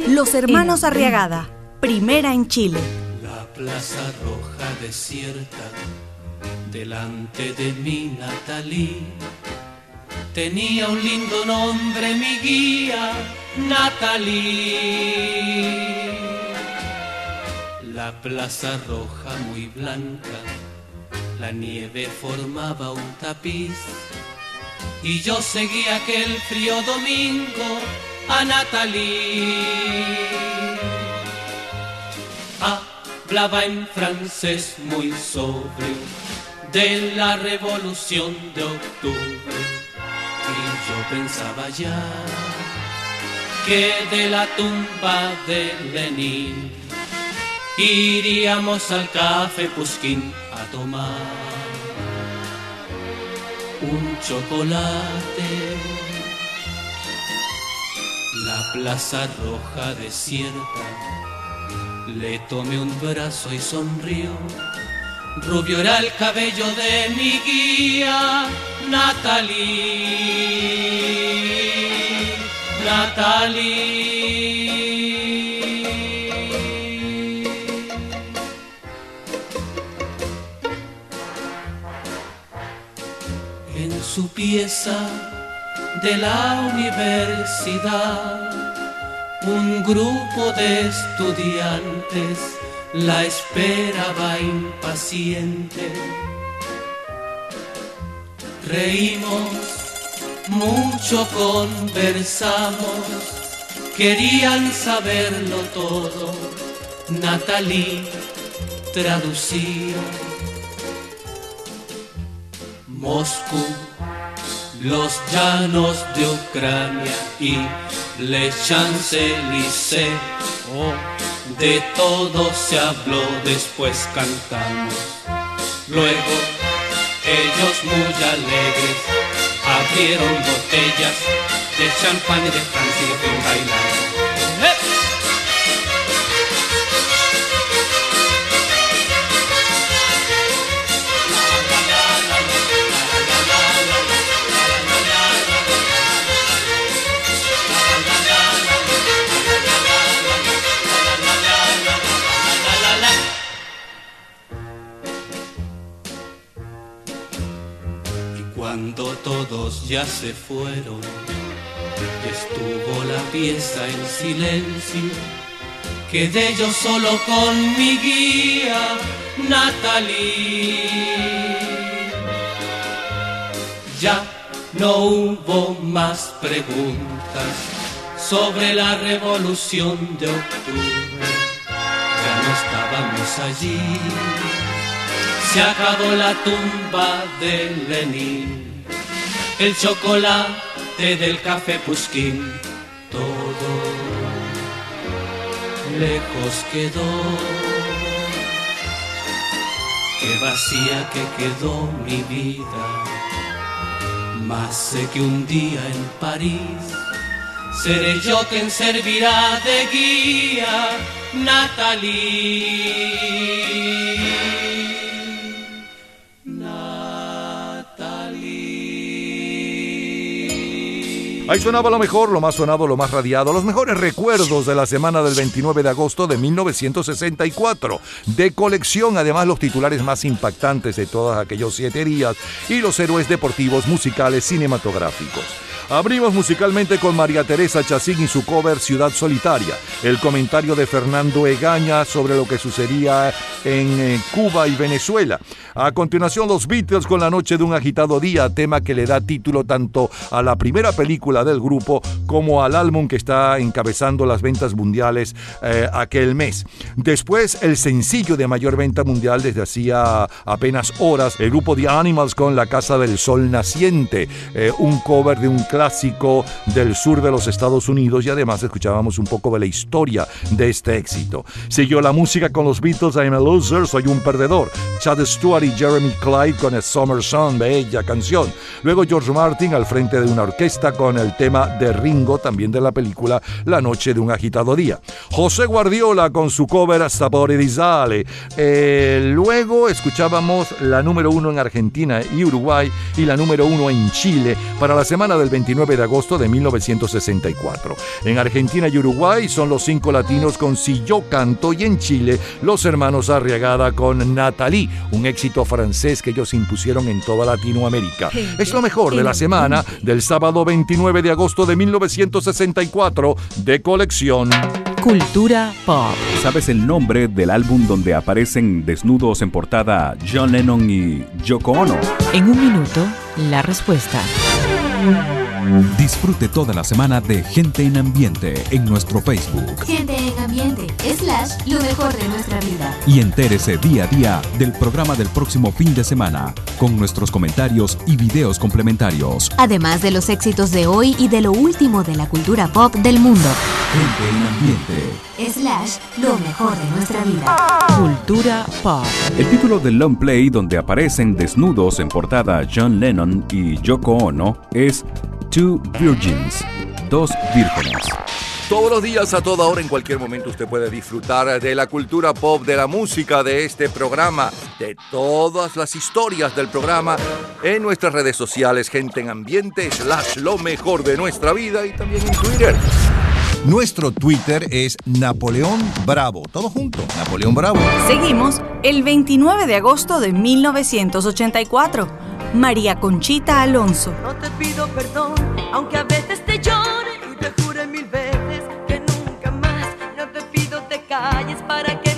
Los hermanos Arriagada, primera en Chile. La plaza roja desierta, delante de mi Natalí. Tenía un lindo nombre mi guía, Natalí. La plaza roja muy blanca, la nieve formaba un tapiz. Y yo seguía aquel frío domingo a Natalí. Hablaba en francés muy sobrio de la revolución de octubre. Yo pensaba ya que de la tumba de Lenin iríamos al café Pusquín a tomar un chocolate. La plaza roja desierta, le tomé un brazo y sonrió. Rubio era el cabello de mi guía, Natalie, Natalie. En su pieza de la universidad, un grupo de estudiantes la esperaba impaciente. Reímos, mucho conversamos, querían saberlo todo. Natalie traducía. Moscú, los llanos de Ucrania y Le Champs-Élysées. Oh, de todo se habló, después cantamos. Luego, ellos muy alegres abrieron botellas de champán de Francia y de ya se fueron y estuvo la pieza en silencio, quedé yo solo con mi guía, Natalie. Ya no hubo más preguntas sobre la revolución de octubre. Ya no estábamos allí. Se acabó la tumba de Lenin, el chocolate del café Pusquín, todo lejos quedó. Qué vacía que quedó mi vida, más sé que un día en París seré yo quien servirá de guía, Natalie. Ahí sonaba lo mejor, lo más sonado, lo más radiado, los mejores recuerdos de la semana del 29 de agosto de 1964. De colección, además, los titulares más impactantes de todos aquellos siete días y los héroes deportivos, musicales, cinematográficos. Abrimos musicalmente con María Teresa Chacín y su cover Ciudad Solitaria, el comentario de Fernando Egaña sobre lo que sucedía en eh, Cuba y Venezuela. A continuación, los Beatles con La Noche de un Agitado Día, tema que le da título tanto a la primera película del grupo como al álbum que está encabezando las ventas mundiales eh, aquel mes. Después, el sencillo de mayor venta mundial desde hacía apenas horas, el grupo The Animals con La Casa del Sol Naciente, eh, un cover de un clásico del sur de los Estados Unidos y además escuchábamos un poco de la historia de este éxito. Siguió la música con los Beatles, I'm a Loser, Soy un Perdedor, Chad Stewart Jeremy Clyde con el Summer Sun, bella canción. Luego George Martin al frente de una orquesta con el tema de Ringo, también de la película La Noche de un Agitado Día. José Guardiola con su cover Sapore di Sale. Eh, luego escuchábamos la número uno en Argentina y Uruguay y la número uno en Chile para la semana del 29 de agosto de 1964. En Argentina y Uruguay son los cinco latinos con Si Yo Canto y en Chile los hermanos Arriagada con Natalie, un éxito francés que ellos impusieron en toda Latinoamérica. Es lo mejor de la semana del sábado 29 de agosto de 1964 de colección. Cultura pop. ¿Sabes el nombre del álbum donde aparecen desnudos en portada John Lennon y Yoko Ono? En un minuto, la respuesta. Disfrute toda la semana de Gente en Ambiente en nuestro Facebook Gente en ambiente, slash, lo mejor de nuestra vida. y entérese día a día del programa del próximo fin de semana con nuestros comentarios y videos complementarios. Además de los éxitos de hoy y de lo último de la cultura pop del mundo. Gente en Ambiente. Slash, lo mejor de nuestra vida. Cultura pop. El título del long play donde aparecen desnudos en portada John Lennon y Yoko Ono es Two Virgins, dos vírgenes. Todos los días, a toda hora, en cualquier momento, usted puede disfrutar de la cultura pop, de la música, de este programa, de todas las historias del programa en nuestras redes sociales, gente en ambiente, slash lo mejor de nuestra vida y también en Twitter. Nuestro Twitter es Napoleón Bravo. Todo junto, Napoleón Bravo. Seguimos el 29 de agosto de 1984. María Conchita Alonso. No te pido perdón, aunque a veces te llore y te jure mil veces que nunca más. No te pido te calles para que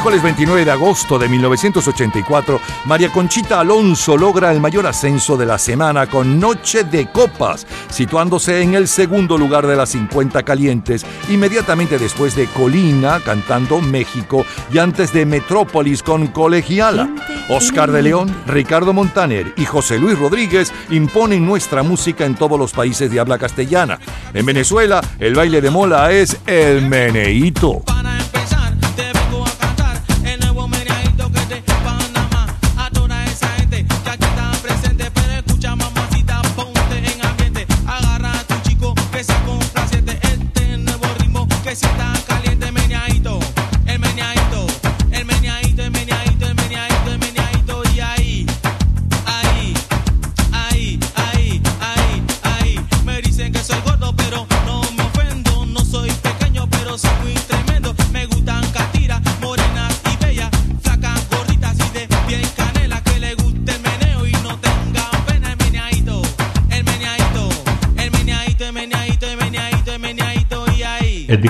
miércoles 29 de agosto de 1984, María Conchita Alonso logra el mayor ascenso de la semana con Noche de Copas, situándose en el segundo lugar de las 50 calientes, inmediatamente después de Colina cantando México y antes de Metrópolis con Colegiala. Oscar de León, Ricardo Montaner y José Luis Rodríguez imponen nuestra música en todos los países de habla castellana. En Venezuela, el baile de mola es el meneíto.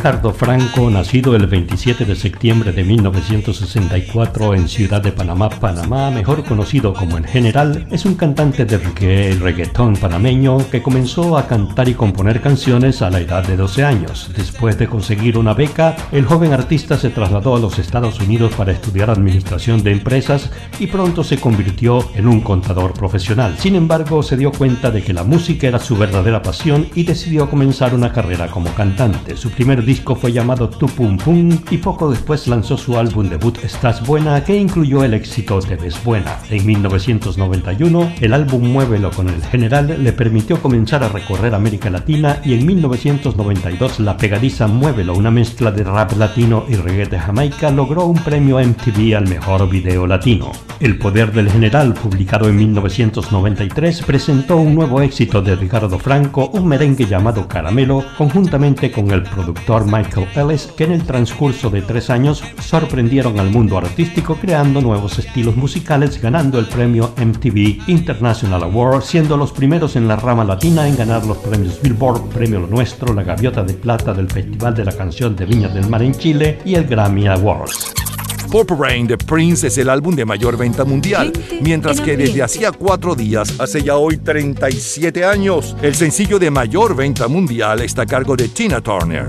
Edgardo Franco, nacido el 27 de septiembre de 1964 en Ciudad de Panamá, Panamá, mejor conocido como El General, es un cantante de reggae, reggaetón panameño que comenzó a cantar y componer canciones a la edad de 12 años. Después de conseguir una beca, el joven artista se trasladó a los Estados Unidos para estudiar administración de empresas y pronto se convirtió en un contador profesional. Sin embargo, se dio cuenta de que la música era su verdadera pasión y decidió comenzar una carrera como cantante. Su primer disco fue llamado Tu Pum Pum y poco después lanzó su álbum debut Estás Buena que incluyó el éxito Te Ves Buena. En 1991 el álbum Muévelo con el General le permitió comenzar a recorrer América Latina y en 1992 la pegadiza Muévelo, una mezcla de rap latino y reggae de Jamaica, logró un premio MTV al mejor video latino. El Poder del General, publicado en 1993, presentó un nuevo éxito de Ricardo Franco, un merengue llamado Caramelo, conjuntamente con el productor Michael Ellis, que en el transcurso de tres años sorprendieron al mundo artístico creando nuevos estilos musicales, ganando el premio MTV International Award, siendo los primeros en la rama latina en ganar los premios Billboard, Premio Lo Nuestro, la Gaviota de Plata del Festival de la Canción de Viña del Mar en Chile y el Grammy Awards. Purple Rain de Prince es el álbum de mayor venta mundial, mientras que desde hacía cuatro días, hace ya hoy 37 años, el sencillo de mayor venta mundial está a cargo de Tina Turner.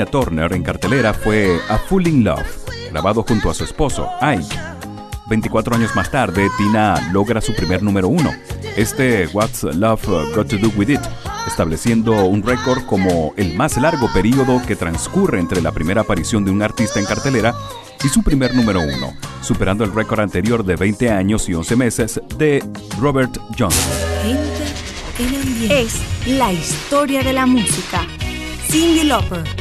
Tina Turner en cartelera fue A Fool in Love, grabado junto a su esposo, Ike. 24 años más tarde, Tina logra su primer número uno, este What's Love Got to Do With It, estableciendo un récord como el más largo periodo que transcurre entre la primera aparición de un artista en cartelera y su primer número uno, superando el récord anterior de 20 años y 11 meses de Robert Johnson. Es la historia de la música. Cindy Lauper.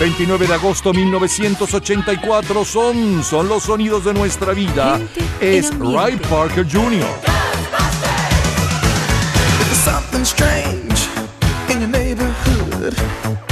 ...29 de agosto 1984 son, son los sonidos de nuestra vida. Es Ray Parker Jr. There's something strange in your neighborhood.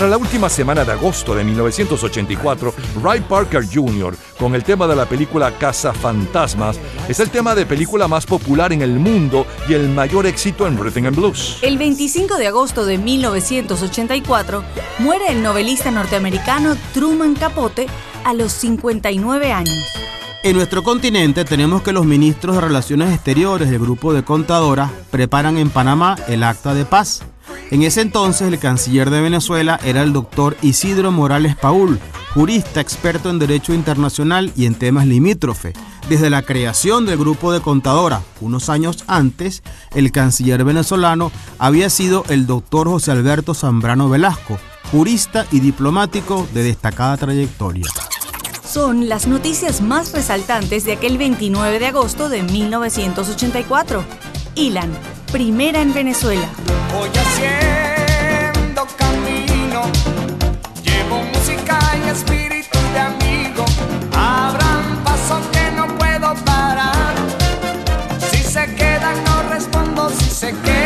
Para la última semana de agosto de 1984, Ray Parker Jr., con el tema de la película Casa Fantasmas, es el tema de película más popular en el mundo y el mayor éxito en Rhythm and Blues. El 25 de agosto de 1984 muere el novelista norteamericano Truman Capote a los 59 años. En nuestro continente tenemos que los ministros de Relaciones Exteriores del grupo de contadoras preparan en Panamá el acta de paz. En ese entonces el canciller de Venezuela era el doctor Isidro Morales Paul, jurista experto en derecho internacional y en temas limítrofe. Desde la creación del grupo de contadora, unos años antes, el canciller venezolano había sido el doctor José Alberto Zambrano Velasco, jurista y diplomático de destacada trayectoria. Son las noticias más resaltantes de aquel 29 de agosto de 1984. Ilan, primera en Venezuela. Voy haciendo camino, llevo música y espíritu de amigo. Abran paso que no puedo parar. Si se quedan no respondo, si se queman,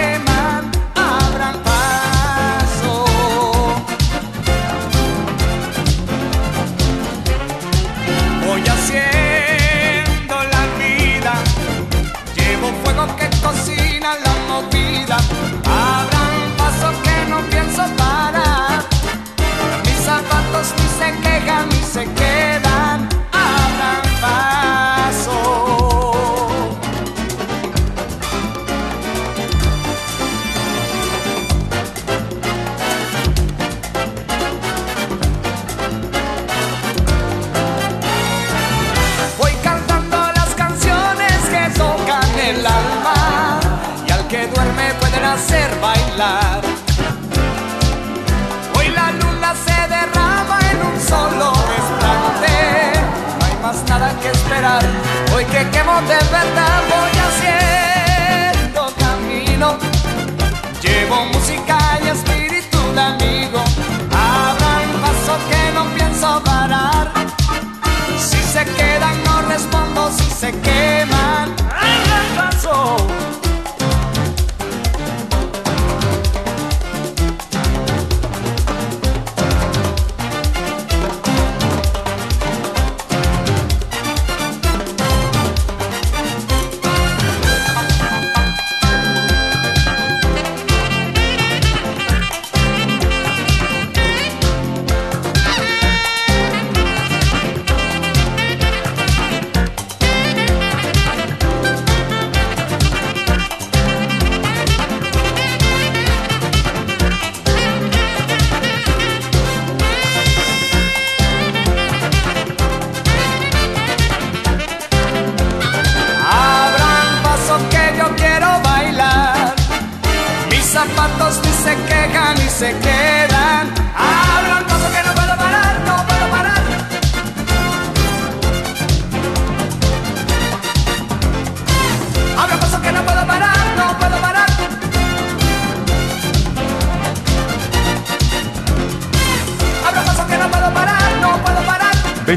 de verdad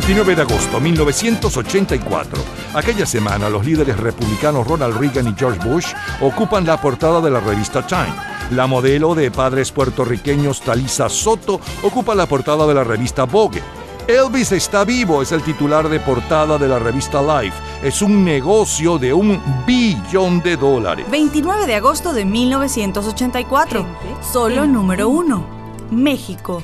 29 de agosto 1984. Aquella semana los líderes republicanos Ronald Reagan y George Bush ocupan la portada de la revista Time. La modelo de padres puertorriqueños Talisa Soto ocupa la portada de la revista Vogue. Elvis está vivo es el titular de portada de la revista Life. Es un negocio de un billón de dólares. 29 de agosto de 1984. Solo número uno. México.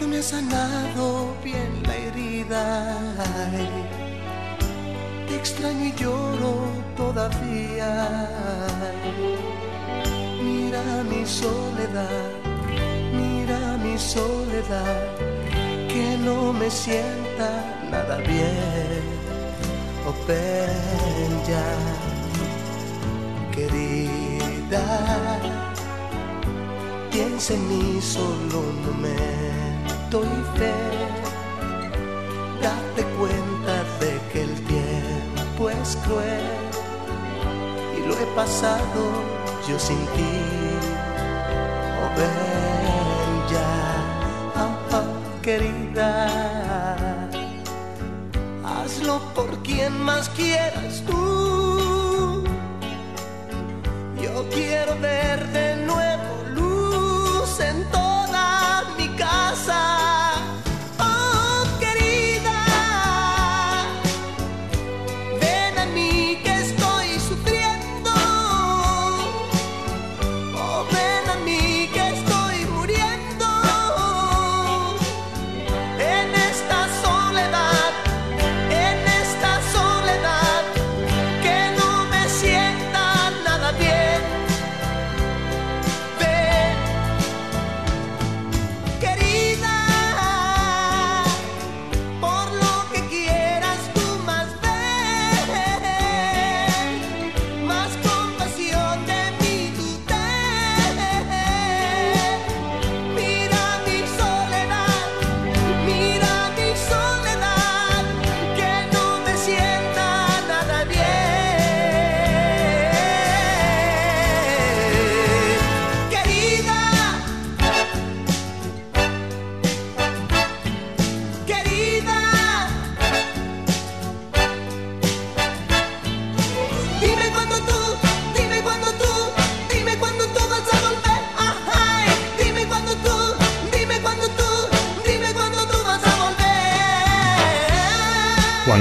No me ha sanado bien la herida. Te extraño y lloro todavía. Mira mi soledad, mira mi soledad, que no me sienta nada bien. Oh, ven ya, querida, piensa en mí solo un momento y fe. Date cuenta de que el tiempo es cruel y lo he pasado yo sin ti. Oh, ya, oh, oh, querida, hazlo por quien más quieras tú. Yo quiero ver de nuevo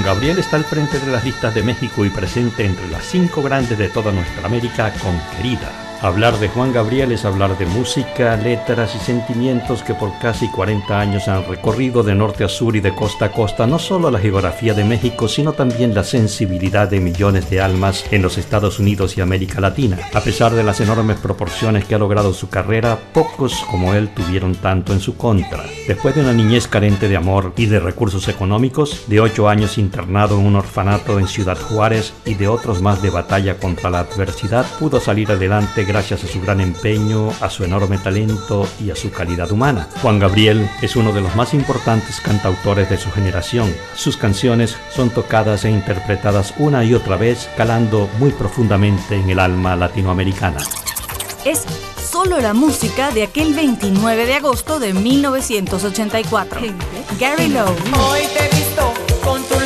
Gabriel está al frente de las listas de México y presente entre las cinco grandes de toda nuestra América con Querida. Hablar de Juan Gabriel es hablar de música, letras y sentimientos que por casi 40 años han recorrido de norte a sur y de costa a costa no solo la geografía de México, sino también la sensibilidad de millones de almas en los Estados Unidos y América Latina. A pesar de las enormes proporciones que ha logrado su carrera, pocos como él tuvieron tanto en su contra. Después de una niñez carente de amor y de recursos económicos, de ocho años internado en un orfanato en Ciudad Juárez y de otros más de batalla contra la adversidad, pudo salir adelante gracias a su gran empeño, a su enorme talento y a su calidad humana. Juan Gabriel es uno de los más importantes cantautores de su generación. Sus canciones son tocadas e interpretadas una y otra vez, calando muy profundamente en el alma latinoamericana. Es solo la música de aquel 29 de agosto de 1984. Gary Lowe. Hoy te he visto con tus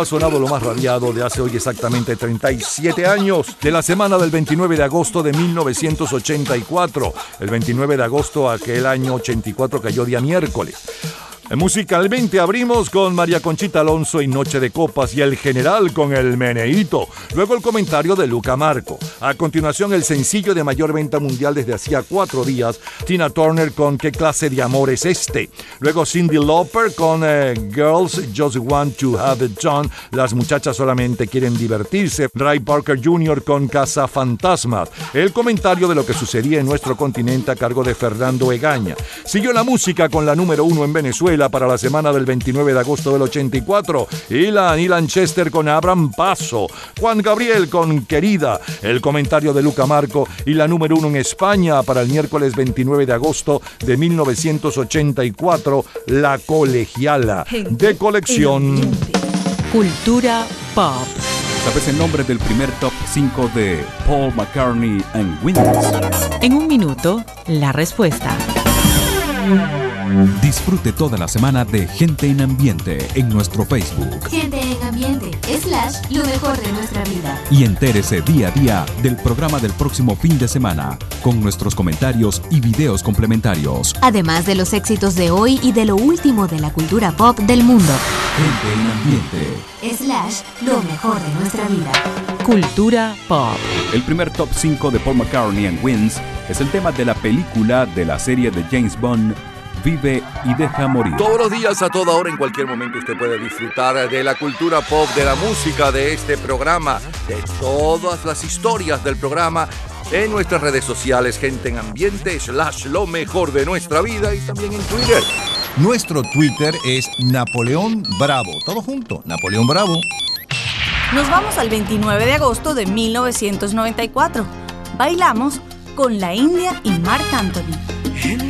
más sonado, lo más radiado de hace hoy exactamente 37 años, de la semana del 29 de agosto de 1984. El 29 de agosto aquel año 84 cayó día miércoles. Musicalmente abrimos con María Conchita Alonso y Noche de Copas y el general con el Meneíto. Luego el comentario de Luca Marco. A continuación el sencillo de mayor venta mundial desde hacía cuatro días, Tina Turner con ¿Qué clase de amor es este? Luego Cindy Lauper con eh, Girls Just Want to Have It Done. Las muchachas solamente quieren divertirse. Ray Parker Jr. con Casa Fantasma. El comentario de lo que sucedía en nuestro continente a cargo de Fernando Egaña. Siguió la música con la número uno en Venezuela para la semana del 29 de agosto del 84. Ilan y Lanchester con Abraham Paso. Juan Gabriel con Querida. El comentario de Luca Marco y la número uno en España para el miércoles 29 de agosto de 1984. La Colegiala. De colección. Cultura pop. ¿Sabes el nombre del primer top 5 de Paul McCartney and Wings? En un minuto, la respuesta. Disfrute toda la semana de Gente en Ambiente en nuestro Facebook Gente en ambiente, slash, lo mejor de nuestra vida. y entérese día a día del programa del próximo fin de semana con nuestros comentarios y videos complementarios. Además de los éxitos de hoy y de lo último de la cultura pop del mundo. Gente en Ambiente. Slash, lo mejor de nuestra vida. Cultura pop. El primer top 5 de Paul McCartney and Wins es el tema de la película de la serie de James Bond Vive y deja morir. Todos los días, a toda hora, en cualquier momento, usted puede disfrutar de la cultura pop, de la música, de este programa, de todas las historias del programa en nuestras redes sociales, gente en ambiente, slash lo mejor de nuestra vida y también en Twitter. Nuestro Twitter es Napoleón Bravo. Todo junto, Napoleón Bravo. Nos vamos al 29 de agosto de 1994. Bailamos con la India y Marc Anthony.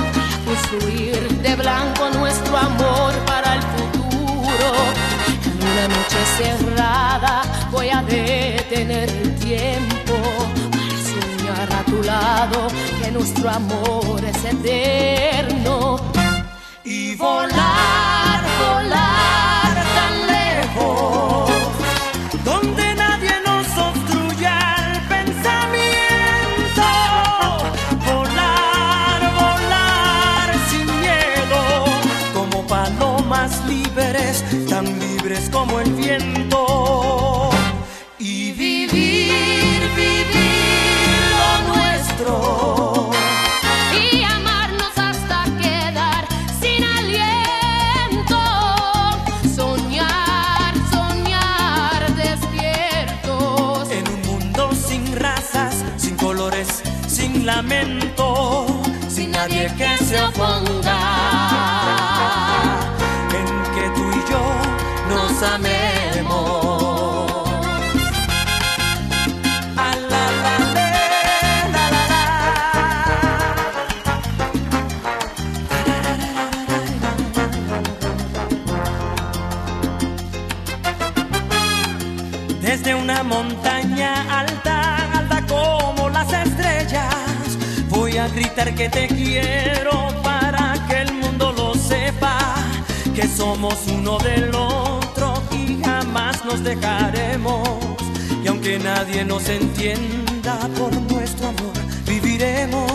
de blanco nuestro amor para el futuro. En una noche cerrada voy a detener el tiempo para soñar a tu lado que nuestro amor es eterno. y volar lamento, sin nadie que se oponga. En que tú y yo nos amemos. A gritar que te quiero para que el mundo lo sepa, que somos uno del otro y jamás nos dejaremos. Y aunque nadie nos entienda por nuestro amor, viviremos.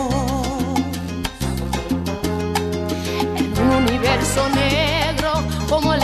En un universo negro como el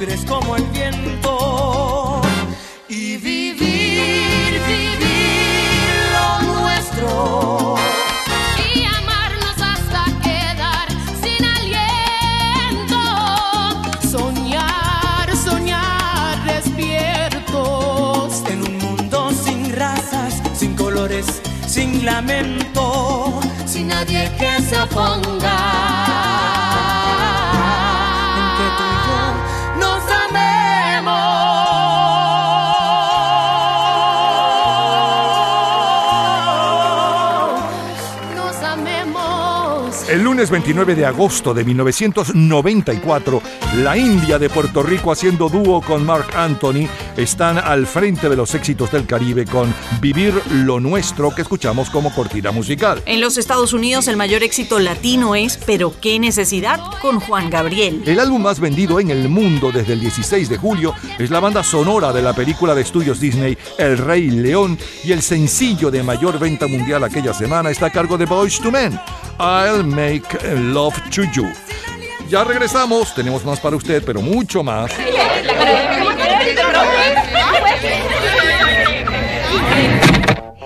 libres como el viento y vivir, vivir lo nuestro. Y amarnos hasta quedar sin aliento. Soñar, soñar despiertos en un mundo sin razas, sin colores, sin lamento, sin nadie que se oponga. Lunes 29 de agosto de 1994, la India de Puerto Rico haciendo dúo con Mark Anthony están al frente de los éxitos del Caribe con Vivir lo Nuestro que escuchamos como cortina musical. En los Estados Unidos el mayor éxito latino es Pero qué necesidad con Juan Gabriel. El álbum más vendido en el mundo desde el 16 de julio es la banda sonora de la película de estudios Disney El Rey León y el sencillo de mayor venta mundial aquella semana está a cargo de Boys to Men, I'll Make Love to You. Ya regresamos, tenemos más para usted, pero mucho más.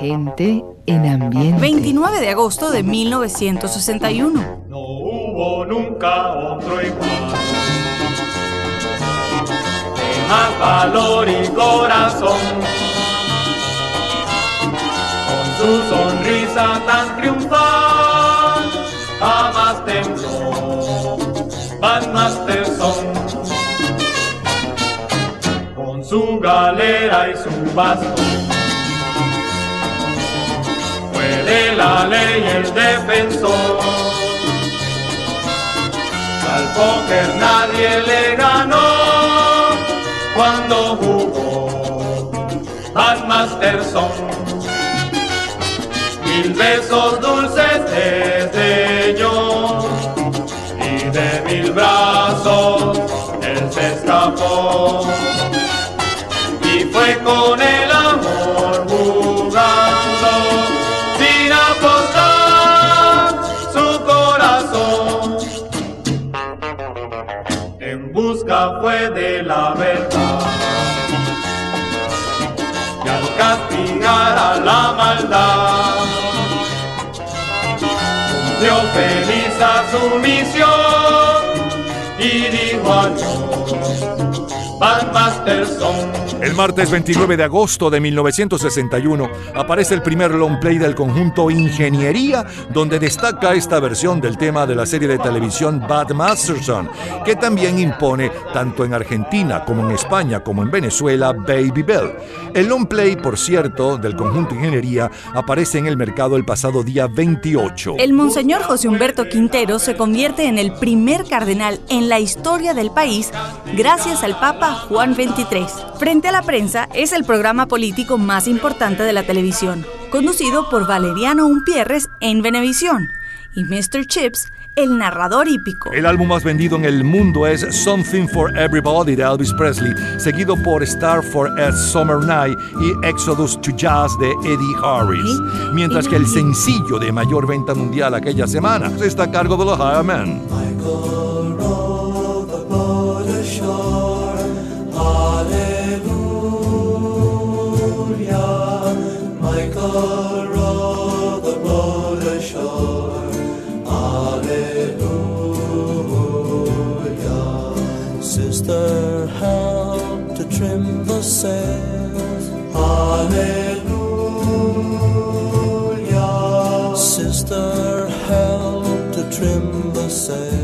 Gente en ambiente. 29 de agosto de 1961. No hubo nunca otro igual. De más valor y corazón. Con su sonrisa tan triunfal, jamás tembló. Van Masterson. Con su galera y su bastón. De la ley el defensor. Al póker nadie le ganó cuando jugó Van Masterson. Mil besos dulces desde yo y de mil brazos él se escapó. Y fue con el feliz a su misión y dijo adiós. El martes 29 de agosto de 1961 aparece el primer long play del conjunto Ingeniería, donde destaca esta versión del tema de la serie de televisión Bad Masterson, que también impone tanto en Argentina como en España como en Venezuela Baby Bell. El long play, por cierto, del conjunto Ingeniería aparece en el mercado el pasado día 28. El Monseñor José Humberto Quintero se convierte en el primer cardenal en la historia del país gracias al Papa Juan XXIII. Frente a la prensa es el programa político más importante de la televisión, conducido por Valeriano Umpierres en Venevisión, y Mr. Chips, el narrador hípico. El álbum más vendido en el mundo es Something for Everybody de Elvis Presley, seguido por Star for a Summer Night y Exodus to Jazz de Eddie Harris. Mientras que el sencillo de mayor venta mundial aquella semana está a cargo de los Highman. Hallelujah, sails. Hallelujah, sister help to trim the sails.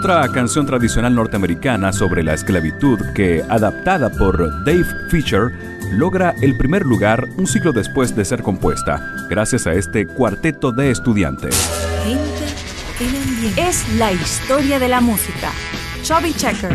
Otra canción tradicional norteamericana sobre la esclavitud que, adaptada por Dave Fisher, logra el primer lugar un siglo después de ser compuesta, gracias a este cuarteto de estudiantes. Es la historia de la música. Chubby Checker.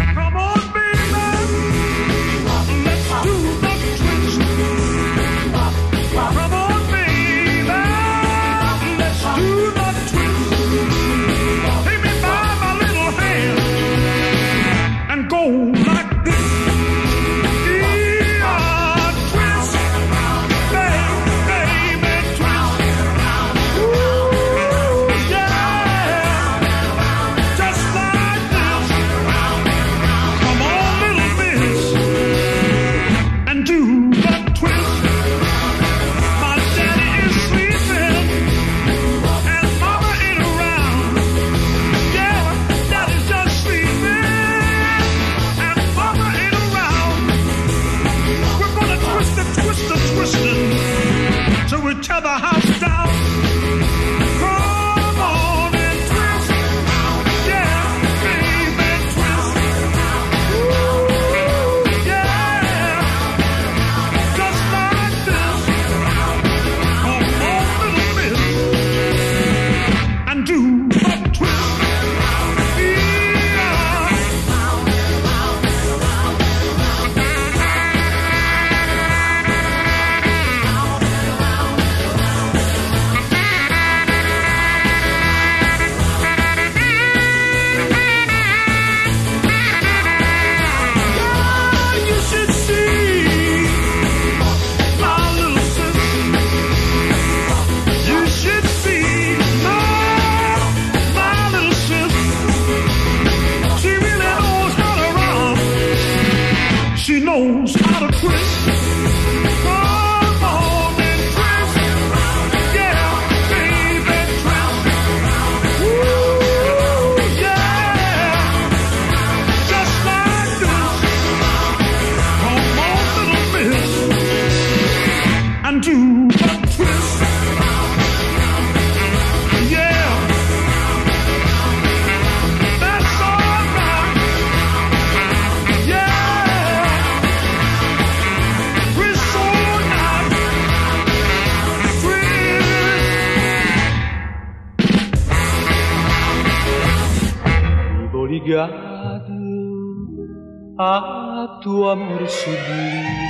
A tu amor sublime.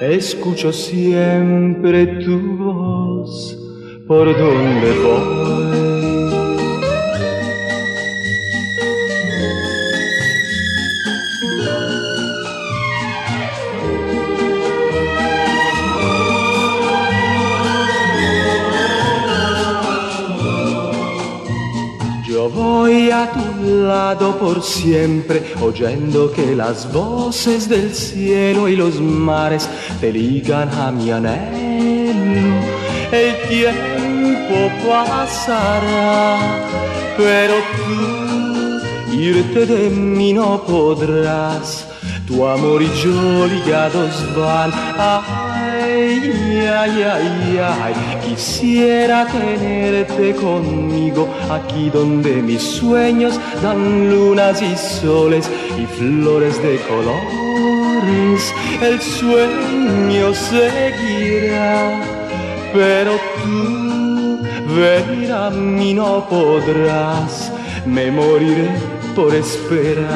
Escucho siempre tu voz por donde voy. Por siempre, oyendo que las voces del cielo y los mares te ligan a mi anhelo. El tiempo pasará, pero tú irte de mí no podrás. Tu amor y yo ligados van. Ay, ay, ay, ay. Quisiera tenerte conmigo aquí donde mis sueños dan lunas y soles y flores de colores. El sueño seguirá, pero tú venir a mí no podrás. Me moriré por esperar.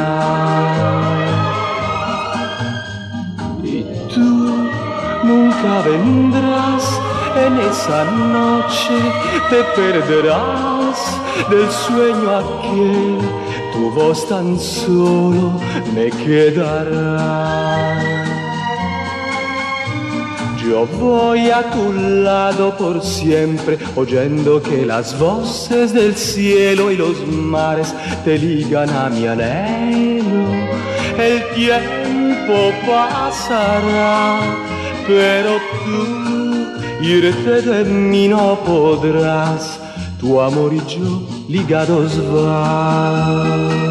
Y tú nunca vendrás en esa noche, te perderás del sueño aquel, tu voz tan solo me quedará. Yo voy a tu lado por siempre, oyendo que las voces del cielo y los mares te ligan a mi anhelo. El tiempo pasará, pero tú irte de mí no podrás. Tu amor y yo ligados van.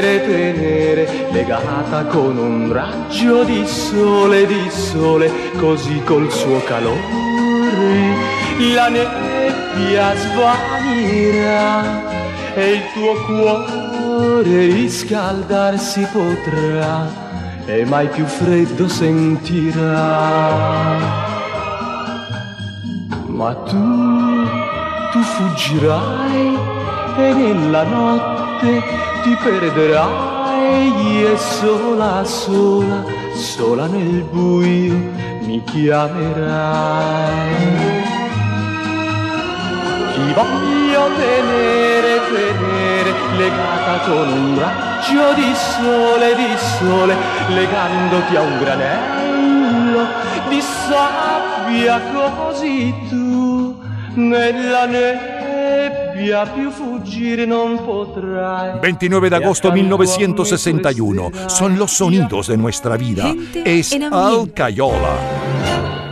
Tenere, tenere, legata con un raggio di sole, di sole, così col suo calore la nebbia svanirà e il tuo cuore riscaldarsi potrà e mai più freddo sentirà. Ma tu, tu fuggirai e nella notte ti perderai e sola, sola, sola nel buio mi chiamerai. Ti voglio tenere, tenere, legata con un raggio di sole, di sole, legandoti a un granello di sabbia così tu nella nebbia più fuggire non potrai. 29 de agosto 1961. Son los sonidos de nuestra vida. Gente Es ambiente. Alcayola.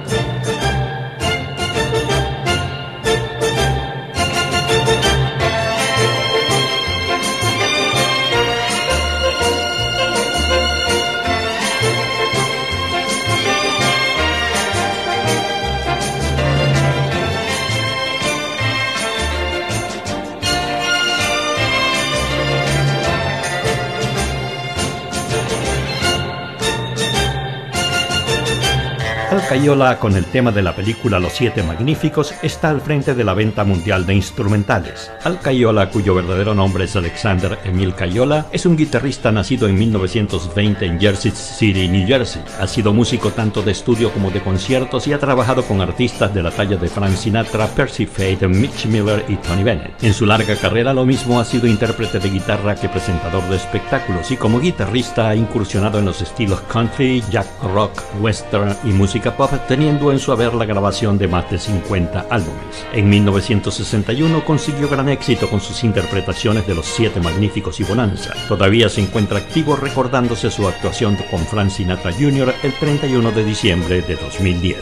Alcayola, con el tema de la película Los Siete Magníficos, está al frente de la venta mundial de instrumentales. Alcayola, cuyo verdadero nombre es Alexander Emil Cayola, es un guitarrista nacido en 1920 en Jersey City, New Jersey. Ha sido músico tanto de estudio como de conciertos y ha trabajado con artistas de la talla de Frank Sinatra, Percy Faith, Mitch Miller y Tony Bennett. En su larga carrera, lo mismo ha sido intérprete de guitarra que presentador de espectáculos y como guitarrista ha incursionado en los estilos country, jack rock, western y música pop, teniendo en su haber la grabación de más de 50 álbumes. En 1961 consiguió gran éxito con sus interpretaciones de Los Siete Magníficos y Bonanza. Todavía se encuentra activo recordándose su actuación con Frank Sinatra Jr. el 31 de diciembre de 2010.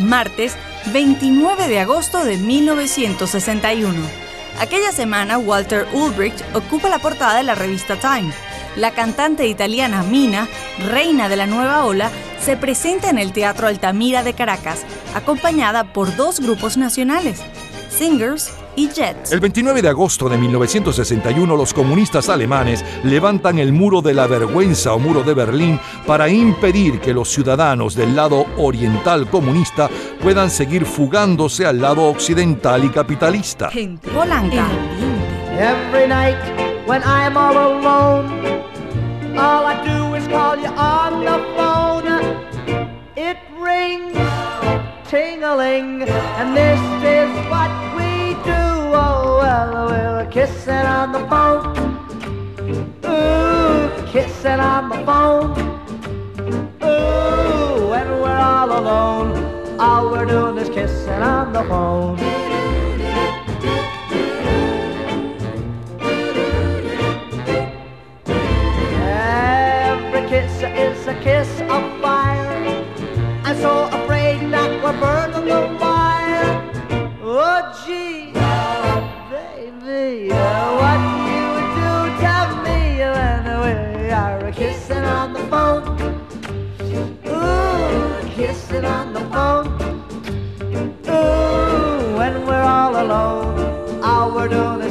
martes 29 de agosto de 1961. Aquella semana, Walter Ulbricht ocupa la portada de la revista Time. La cantante italiana Mina, reina de la nueva ola, se presenta en el Teatro Altamira de Caracas, acompañada por dos grupos nacionales, Singers y Jets. El 29 de agosto de 1961 los comunistas alemanes levantan el muro de la vergüenza o muro de Berlín para impedir que los ciudadanos del lado oriental comunista puedan seguir fugándose al lado occidental y capitalista. Polanca. Every night when I'm all alone, all I do is call you on the phone. It rings, ting-a-ling, and this is what we do. Oh, well, we're kissing on the phone. Ooh, kissing on the phone. Ooh, when we're all alone, all we're doing is kissing on the phone. A kiss of fire. I'm so afraid that we're burning the wire. Oh, gee, baby, what you do to me when we are kissing on the phone? Ooh, kissing on the phone. Ooh, when we're all alone, all we're doing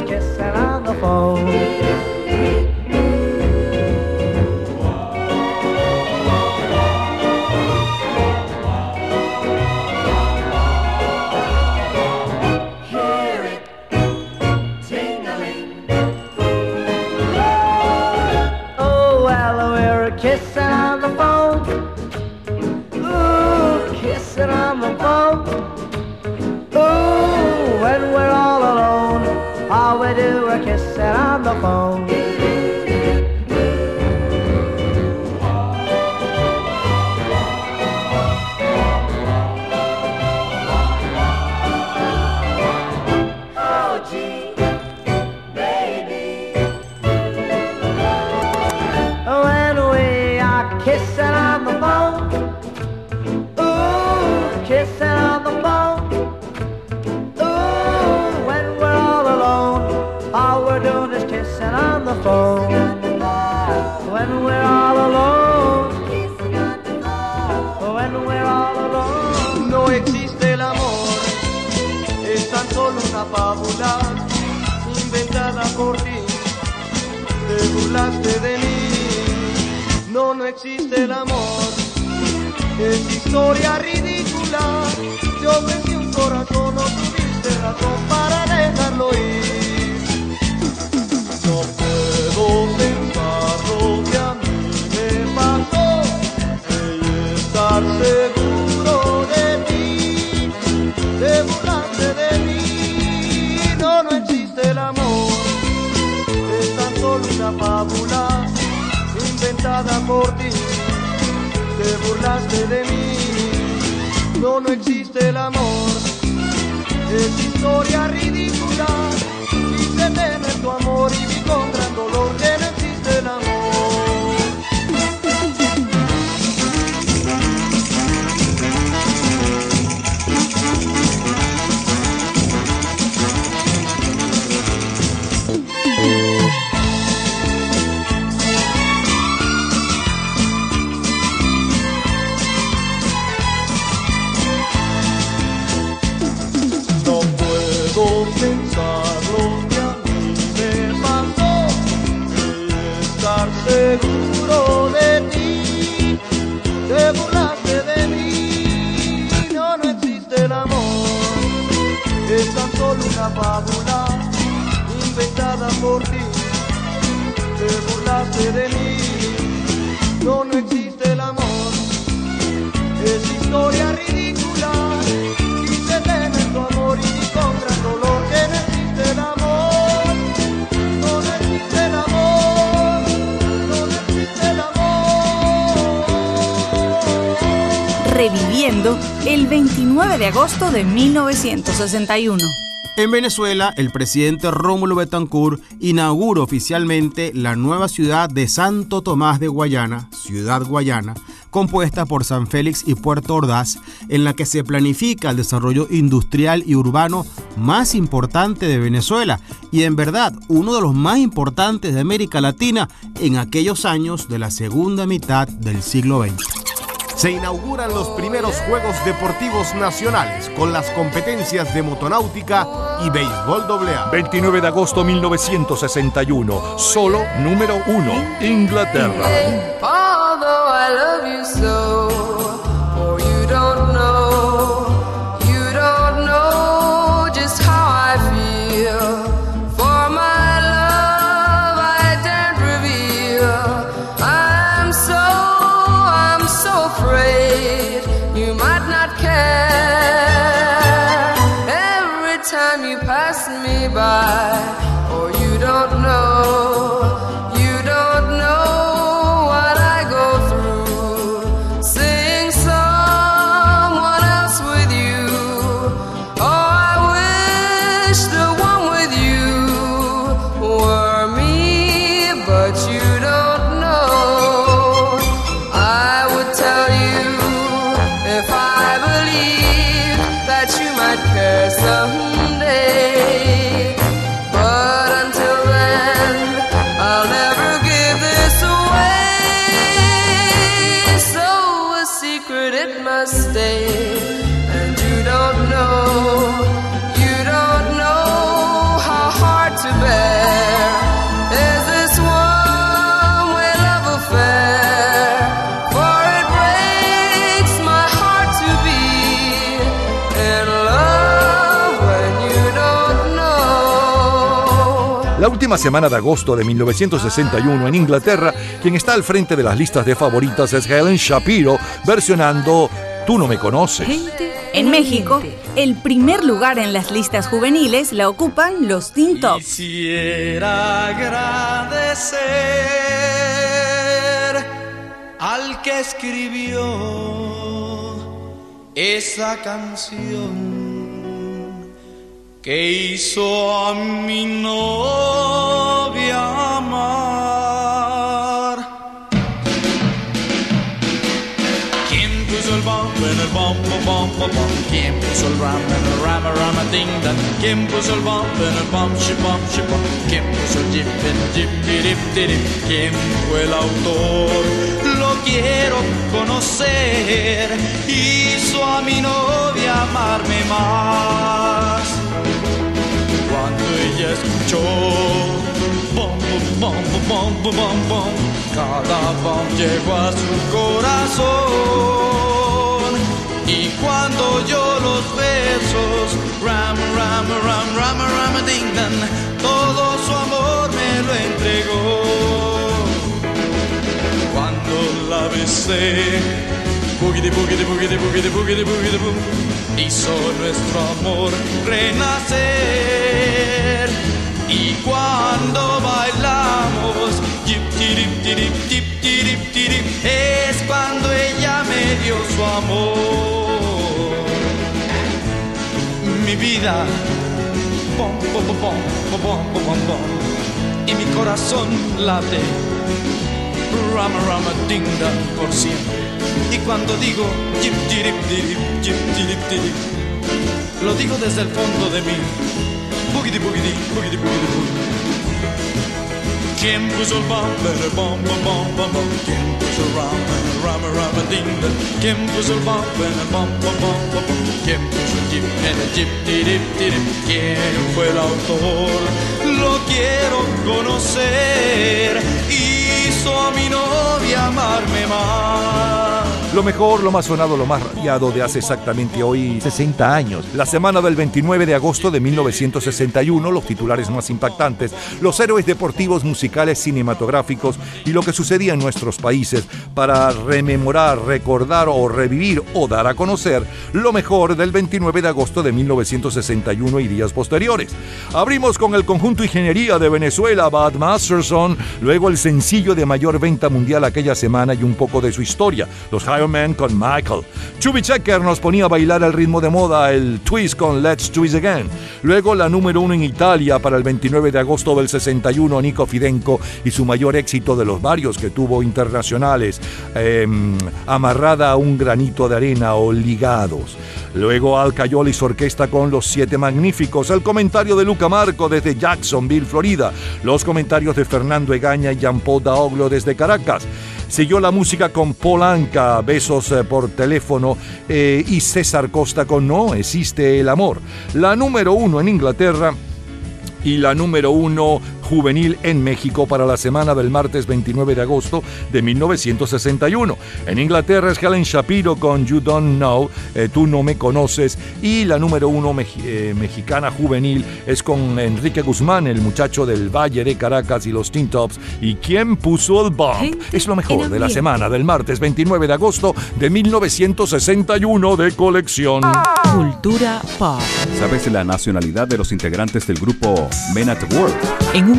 No, no existe el amor. Es historia ridícula, te ofrecí un corazón, no tuviste razón para dejarlo ir. Inventada por ti. Te burlaste de mí, no, no existe el amor. Es historia ridícula. De agosto de 1961. En Venezuela, el presidente Rómulo Betancourt inaugura oficialmente la nueva ciudad de Santo Tomás de Guayana, Ciudad Guayana, compuesta por San Félix y Puerto Ordaz, en la que se planifica el desarrollo industrial y urbano más importante de Venezuela y en verdad uno de los más importantes de América Latina en aquellos años de la segunda mitad del siglo XX. Se inauguran los primeros Juegos Deportivos Nacionales con las competencias de motonáutica y béisbol AA. 29 de agosto 1961, solo número uno, Inglaterra. Última semana de agosto de 1961 en Inglaterra, quien está al frente de las listas de favoritas es Helen Shapiro, versionando Tú no me conoces. En México, el primer lugar en las listas juveniles la ocupan los Teen Tops. Quisiera agradecer al que escribió esa canción que hizo a mi novia amar. ¿Quién puso el bombo en el bombo, bombo, bom? ¿Quién puso el ram en el rama, rama, ding, dang? ¿Quién puso el bombo en el bom, shi, bom, shi, bom? ¿Quién puso el jip en el jip, dip, dip? ¿Quién fue el autor? Lo quiero conocer. Hizo a mi novia amarme más. Cuando ella escuchó bom, bom, bom, bom, bom, bom, cada bom llegó a su corazón. Y cuando yo los besos, ram, ram, ram, ram, ram, ding, dan, todo su amor me lo entregó. Cuando la besé, boom, hizo nuestro amor renacer. Y cuando bailamos, yip, tirip, tirip, tip, tirip, tirip, es cuando ella me dio su amor. Mi vida, pom, pom, pom, pom, pom, pom, pom, pom. y mi corazón late rama rama ding por siempre. Y cuando digo jip jirip dirip jip jirip dirip, lo digo desde el fondo de mí. Bugidi bugidi bugidi bugidi Jim was a bomber, a bomber, bomber, bomber. Jim was a rum and a rum a rum a ding dong. Jim was a a. Jim was a jip-dip-dip? ¿Quién fue el autor? Lo quiero conocer. Hizo a mi novia amarme más. Lo mejor, lo más sonado, lo más radiado de hace exactamente hoy 60 años. La semana del 29 de agosto de 1961, los titulares más impactantes, los héroes deportivos, musicales, cinematográficos y lo que sucedía en nuestros países para rememorar, recordar o revivir o dar a conocer lo mejor del 29 de agosto de 1961 y días posteriores. Abrimos con el conjunto Ingeniería de Venezuela, Bad Masterson, luego el sencillo de mayor venta mundial aquella semana y un poco de su historia, los Man con Michael. Chubby Checker nos ponía a bailar al ritmo de moda el twist con Let's Twist Again. Luego la número uno en Italia para el 29 de agosto del 61, Nico Fidenco y su mayor éxito de los varios que tuvo internacionales, eh, amarrada a un granito de arena o ligados. Luego Al y su orquesta con Los Siete Magníficos. El comentario de Luca Marco desde Jacksonville, Florida. Los comentarios de Fernando Egaña y Jean-Paul Daoglo desde Caracas. Siguió la música con Polanca, Besos eh, por teléfono eh, y César Costa con No existe el amor. La número uno en Inglaterra y la número uno juvenil en México para la semana del martes 29 de agosto de 1961. En Inglaterra es Helen Shapiro con You Don't Know, eh, Tú No Me Conoces, y la número uno meji- eh, mexicana juvenil es con Enrique Guzmán, el muchacho del Valle de Caracas y los Teen Tops. ¿Y quién puso el bomb? Es lo mejor de la semana del martes 29 de agosto de 1961 de colección. Cultura pop. ¿Sabes la nacionalidad de los integrantes del grupo Men at Work? En un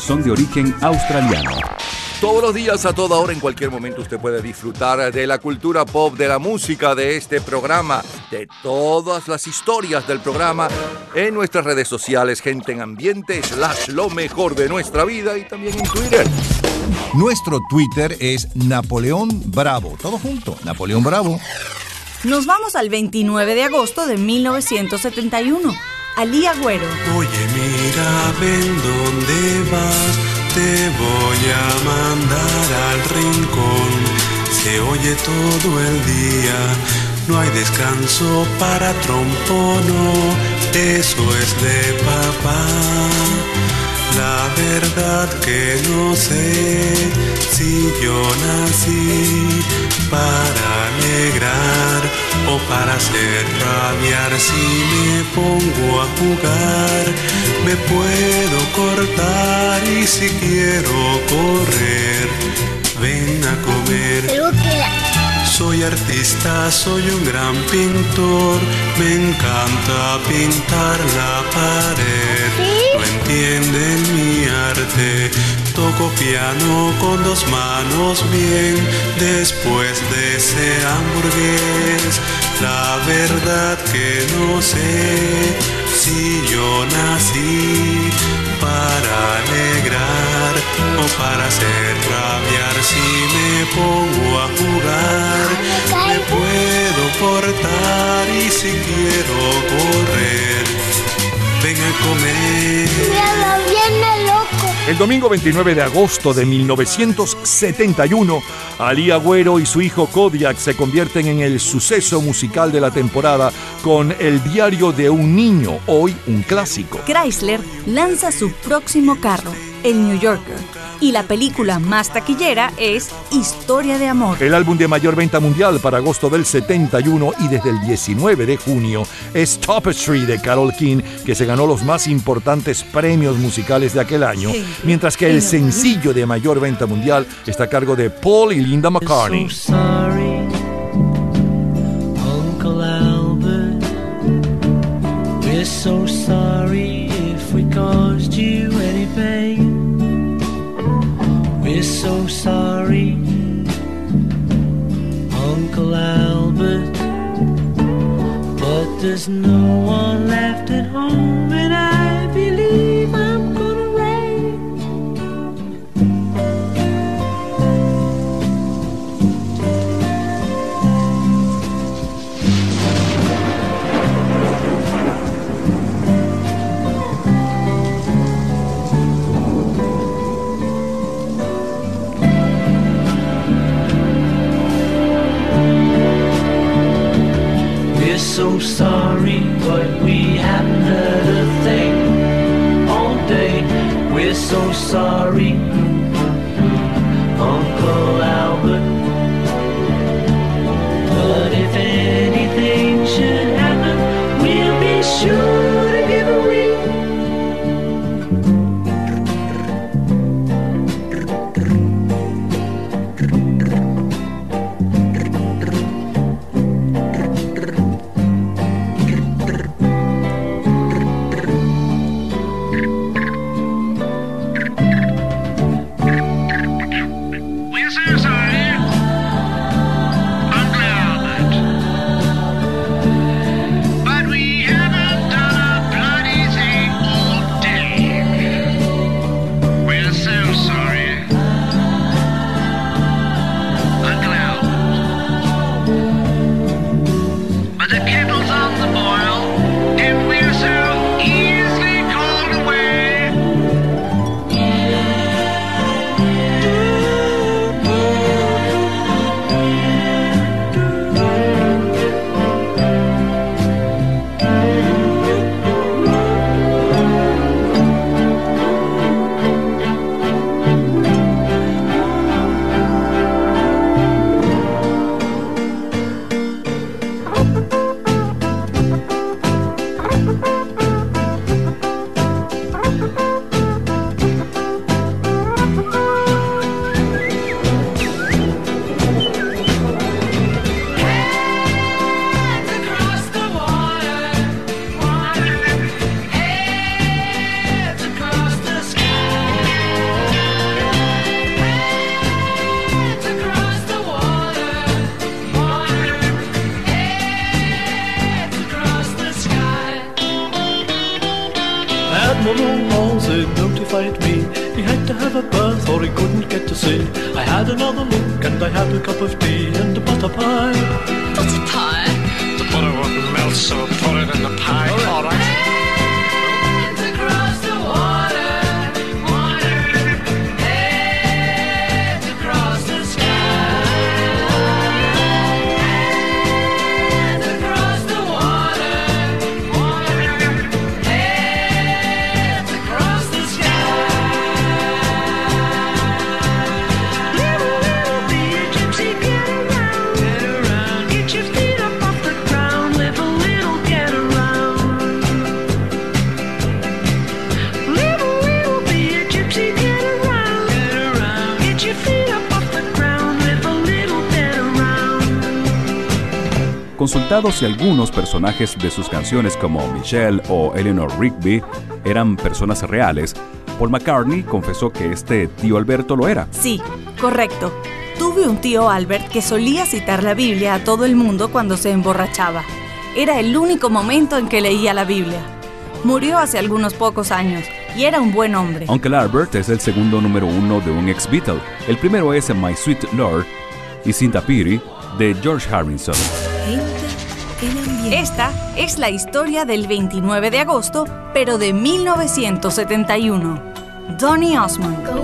son de origen australiano. Todos los días, a toda hora, en cualquier momento, usted puede disfrutar de la cultura pop, de la música, de este programa, de todas las historias del programa en nuestras redes sociales, gente en ambiente, slash lo mejor de nuestra vida y también en Twitter. Nuestro Twitter es Napoleón Bravo. Todo junto, Napoleón Bravo. Nos vamos al 29 de agosto de 1971. Ali Agüero. Oye, mira, ven dónde vas, te voy a mandar al rincón. Se oye todo el día, no hay descanso para trompono, eso es de papá. La verdad que no sé si yo nací para alegrar o para hacer rabiar. Si me pongo a jugar, me puedo cortar y si quiero correr, ven a comer. Soy artista, soy un gran pintor, me encanta pintar la pared. No entienden mi arte, Toco piano con dos manos bien después de ese hamburgués. La verdad que no sé si yo nací para alegrar o para hacer rabiar. Si me pongo a jugar, me puedo portar y si quiero correr, ven a comer. Viene loco. El domingo 29 de agosto de 1971, Ali Agüero y su hijo Kodiak se convierten en el suceso musical de la temporada con El diario de un niño, hoy un clásico. Chrysler lanza su próximo carro, el New Yorker, y la película más taquillera es Historia de Amor. El álbum de mayor venta mundial para agosto del 71 y desde el 19 de junio es Tapestry de Carol King, que se ganó los más importantes premios musicales de aquel año, Sí. mientras que el sencillo de mayor venta mundial está a cargo de Paul y Linda McCartney. So sorry, Uncle Albert. We're so sorry so sorry, Uncle Albert. But there's no one left at home, so sorry, but we haven't heard a thing all day. We're so sorry, Uncle Albert. invitados y algunos personajes de sus canciones como Michelle o Eleanor Rigby eran personas reales, Paul McCartney confesó que este tío Alberto lo era. Sí, correcto. Tuve un tío Albert que solía citar la Biblia a todo el mundo cuando se emborrachaba. Era el único momento en que leía la Biblia. Murió hace algunos pocos años y era un buen hombre. Uncle Albert es el segundo número uno de un ex Beatle. El primero es My Sweet Lord y Cinta Piri de George Harrison. Esta es la historia del 29 de agosto, pero de 1971. Donny Osmond.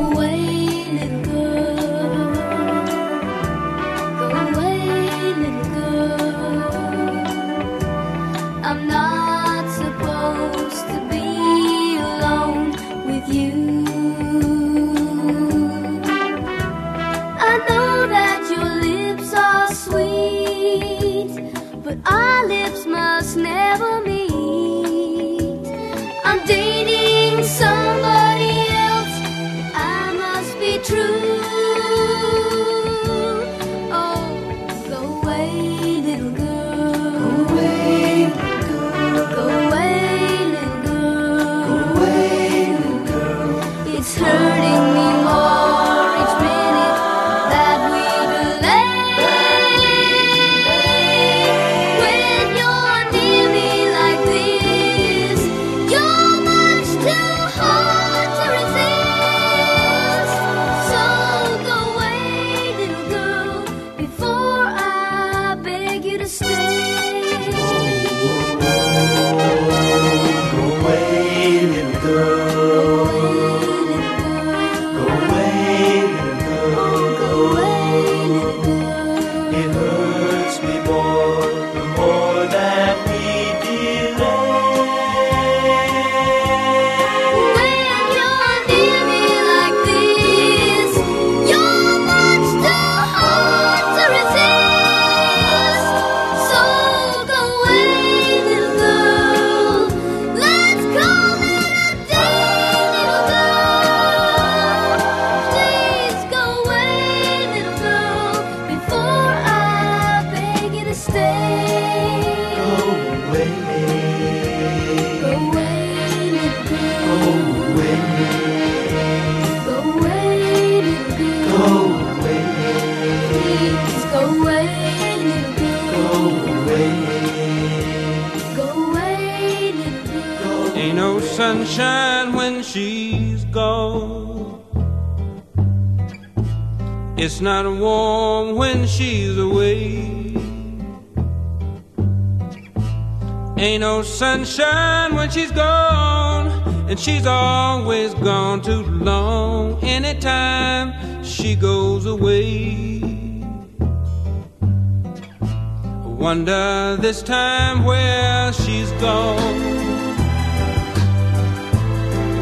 this time where she's gone.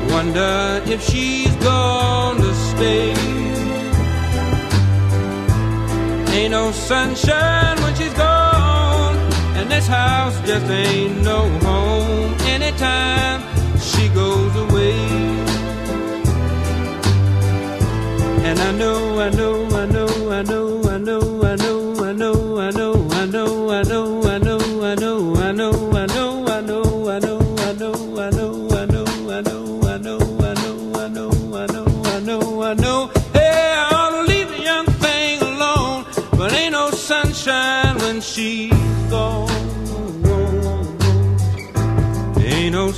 Wonder if she's gone to stay. Ain't no sunshine when she's gone, and this house just ain't no home anytime she goes away. And I know, I know, I know, I know, I know.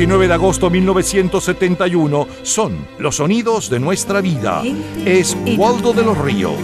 29 de agosto de 1971 son los sonidos de nuestra vida. Es Waldo de los Ríos.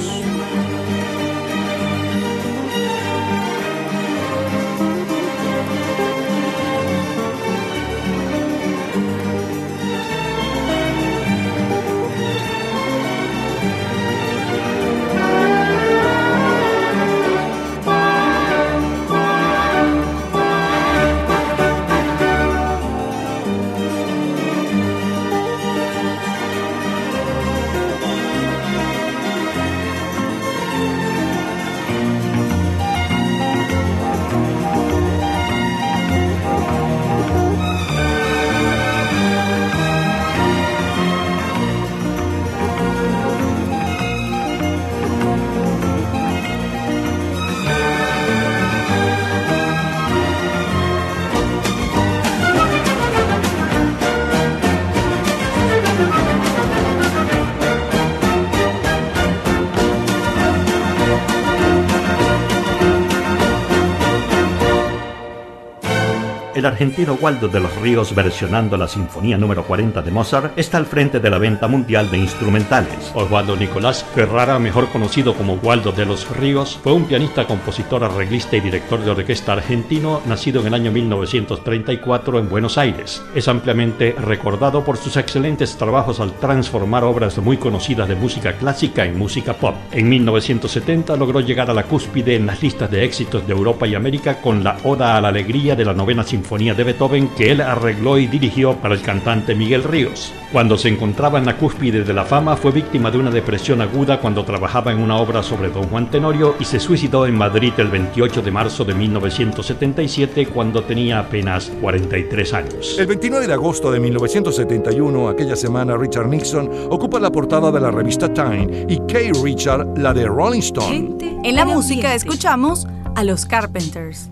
Argentino Waldo de los Ríos versionando la Sinfonía número 40 de Mozart está al frente de la venta mundial de instrumentales. Osvaldo Nicolás Ferrara, mejor conocido como Waldo de los Ríos, fue un pianista, compositor, arreglista y director de orquesta argentino, nacido en el año 1934 en Buenos Aires. Es ampliamente recordado por sus excelentes trabajos al transformar obras muy conocidas de música clásica en música pop. En 1970 logró llegar a la cúspide en las listas de éxitos de Europa y América con la Oda a la Alegría de la novena Sinfonía de Beethoven que él arregló y dirigió para el cantante Miguel Ríos. Cuando se encontraba en la cúspide de la fama fue víctima de una depresión aguda cuando trabajaba en una obra sobre Don Juan Tenorio y se suicidó en Madrid el 28 de marzo de 1977 cuando tenía apenas 43 años. El 29 de agosto de 1971, aquella semana, Richard Nixon ocupa la portada de la revista Time y Kay Richard la de Rolling Stone. En la música escuchamos a los Carpenters.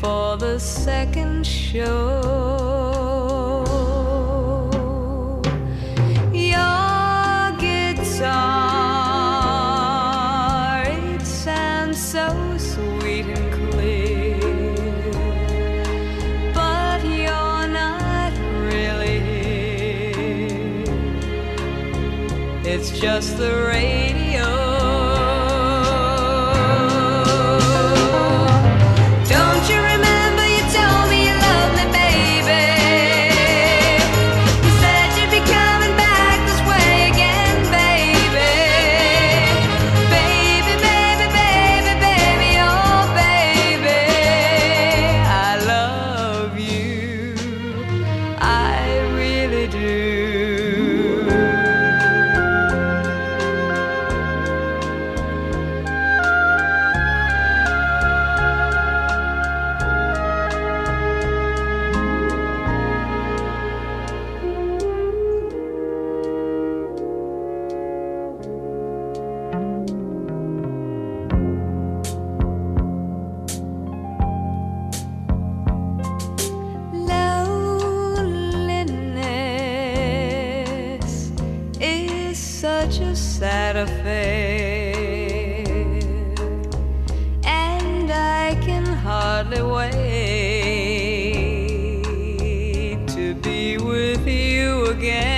Before the second show. Your guitar, it sounds so sweet and clear, but you're not really here. It's just the radio. To be with you again.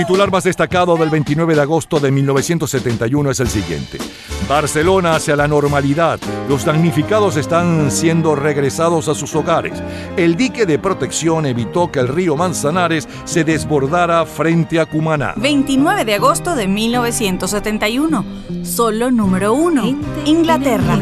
Titular más destacado del 29 de agosto de 1971 es el siguiente. Barcelona hacia la normalidad. Los damnificados están siendo regresados a sus hogares. El dique de protección evitó que el río Manzanares se desbordara frente a Cumaná. 29 de agosto de 1971. Solo número uno. Inglaterra.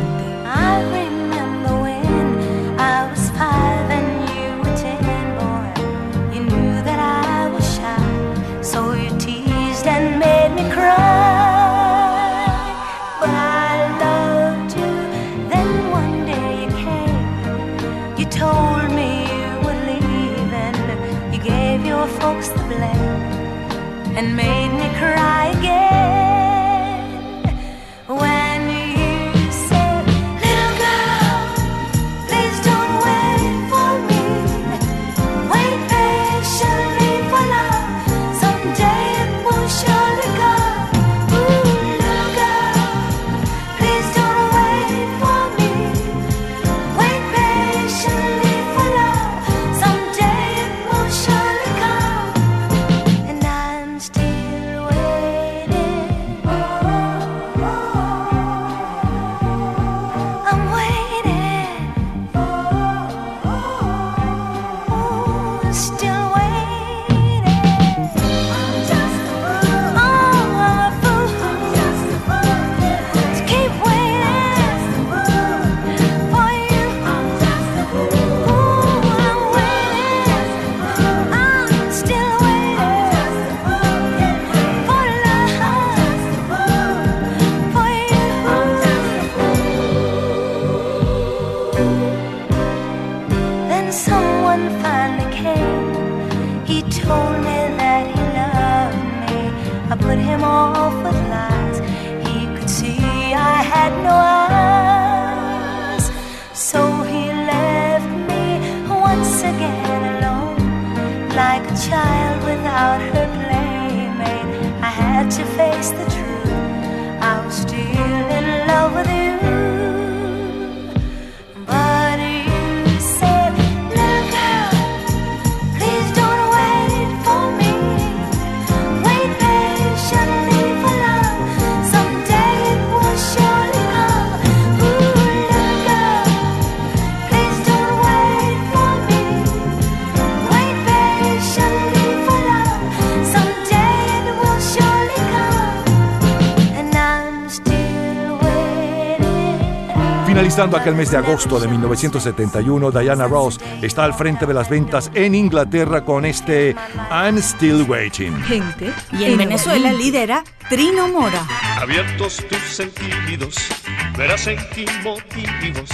Finalizando aquel mes de agosto de 1971, Diana Ross está al frente de las ventas en Inglaterra con este I'm Still Waiting. Gente. Y en Venezuela lidera Trino Mora. Abiertos tus sentidos, verás en ti motivos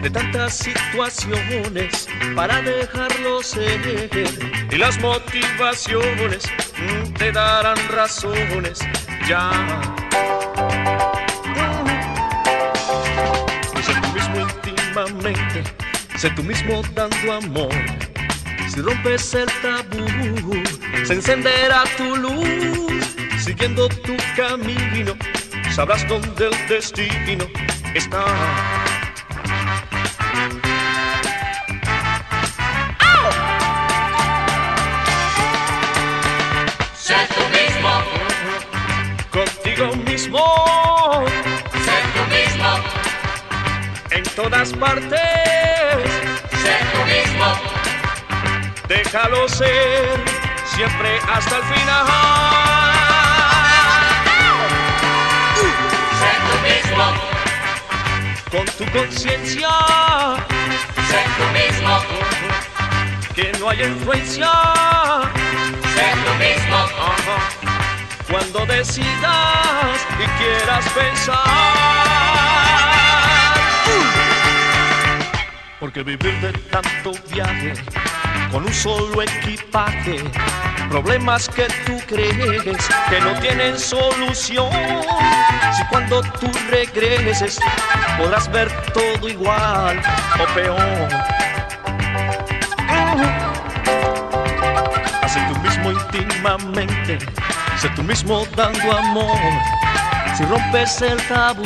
de tantas situaciones para dejarlo ser. Y las motivaciones mm, te darán razones ya. Sé tú mismo dando amor. Si rompes el tabú, se encenderá tu luz. Siguiendo tu camino, sabrás dónde el destino está. Todas partes, sé tú mismo, déjalo ser, siempre hasta el final. sé tú mismo, Con tu conciencia, sé tú mismo, que no hay influencia. sé tú mismo. Cuando decidas y quieras pensar. Porque vivir de tanto viaje con un solo equipaje, problemas que tú crees que no tienen solución. Si cuando tú regreses podrás ver todo igual o peor. Hace tú mismo íntimamente, sé tú mismo dando amor. Si rompes el tabú,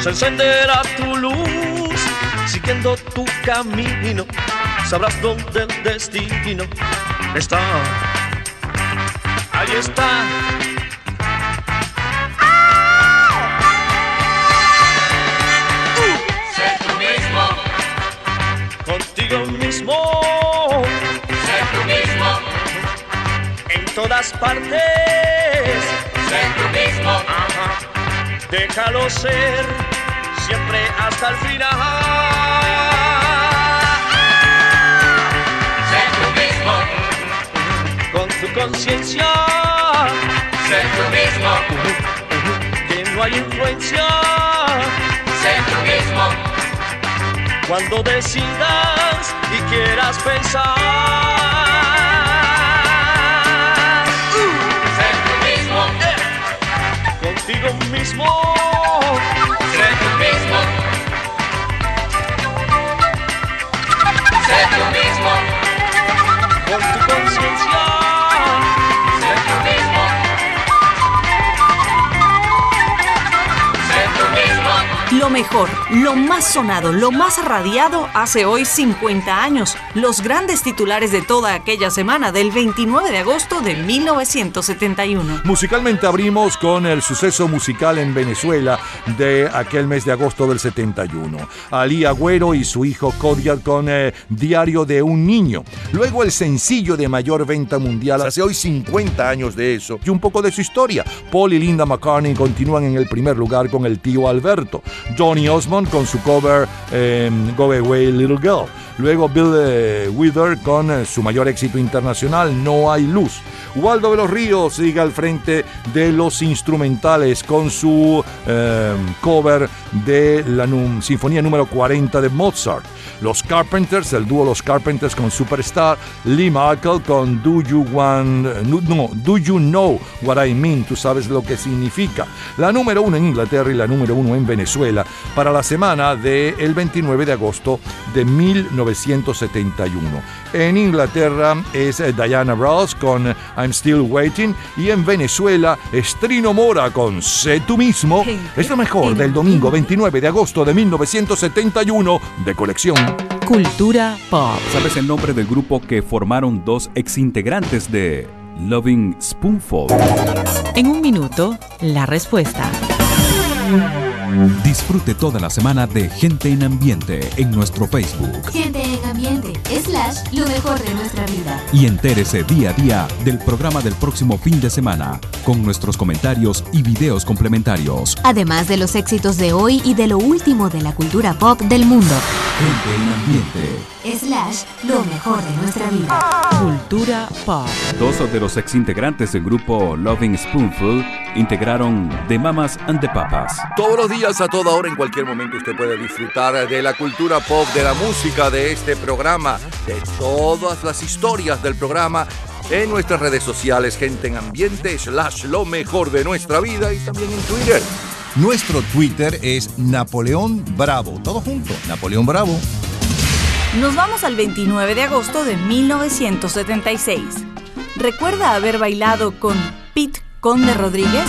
se encenderá tu luz. Siguiendo tu camino, sabrás dónde el destino está. Ahí está. Sé tú mismo, Contigo mismo. sé tú mismo, En todas partes. sé tú mismo, Déjalo ser. Siempre hasta el final. sé tú mismo, Con tu conciencia. sé tú mismo, Que no hay influencia. sé tú mismo, Cuando decidas y quieras pensar. Contigo mismo. sé tú mismo, sé tú mismo, Con tu conciencia. Lo mejor, lo más sonado, lo más radiado hace hoy 50 años. Los grandes titulares de toda aquella semana del 29 de agosto de 1971. Musicalmente abrimos con el suceso musical en Venezuela de aquel mes de agosto del 71. Ali Agüero y su hijo Kodiak con eh, Diario de un Niño. Luego el sencillo de mayor venta mundial, hace hoy 50 años de eso, y un poco de su historia. Paul y Linda McCartney continúan en el primer lugar con el tío Alberto. Johnny Osmond con su cover eh, Go Away Little Girl. Luego Bill eh, Wither con eh, su mayor éxito internacional, No hay luz. Waldo de los Ríos sigue al frente de los instrumentales con su eh, cover de la Sinfonía número 40 de Mozart. Los Carpenters, el dúo Los Carpenters con Superstar, Lee Markle con Do You Want, no, Do You Know What I Mean, tú sabes lo que significa. La número uno en Inglaterra y la número uno en Venezuela para la semana del 29 de agosto de 1971. En Inglaterra es eh, Diana Ross con I'm Still Waiting y en Venezuela Estrino Mora con Sé tú mismo. Es lo mejor del domingo 29 de agosto de 1971 de colección. Cultura pop. ¿Sabes el nombre del grupo que formaron dos exintegrantes de Loving Spoonful? En un minuto, la respuesta. Disfrute toda la semana de Gente en Ambiente en nuestro Facebook Gente en ambiente, slash, lo mejor de nuestra vida. y entérese día a día del programa del próximo fin de semana con nuestros comentarios y videos complementarios. Además de los éxitos de hoy y de lo último de la cultura pop del mundo. Gente en Ambiente. Slash, lo mejor de nuestra vida. Cultura pop. Dos de los exintegrantes del grupo Loving Spoonful integraron The Mamas and the Papas. Todos los días, a toda hora, en cualquier momento, usted puede disfrutar de la cultura pop, de la música, de este programa, de todas las historias del programa en nuestras redes sociales, gente en ambiente, slash lo mejor de nuestra vida y también en Twitter. Nuestro Twitter es Napoleón Bravo. Todo junto, Napoleón Bravo. Nos vamos al 29 de agosto de 1976. ¿Recuerda haber bailado con Pete Conde Rodríguez?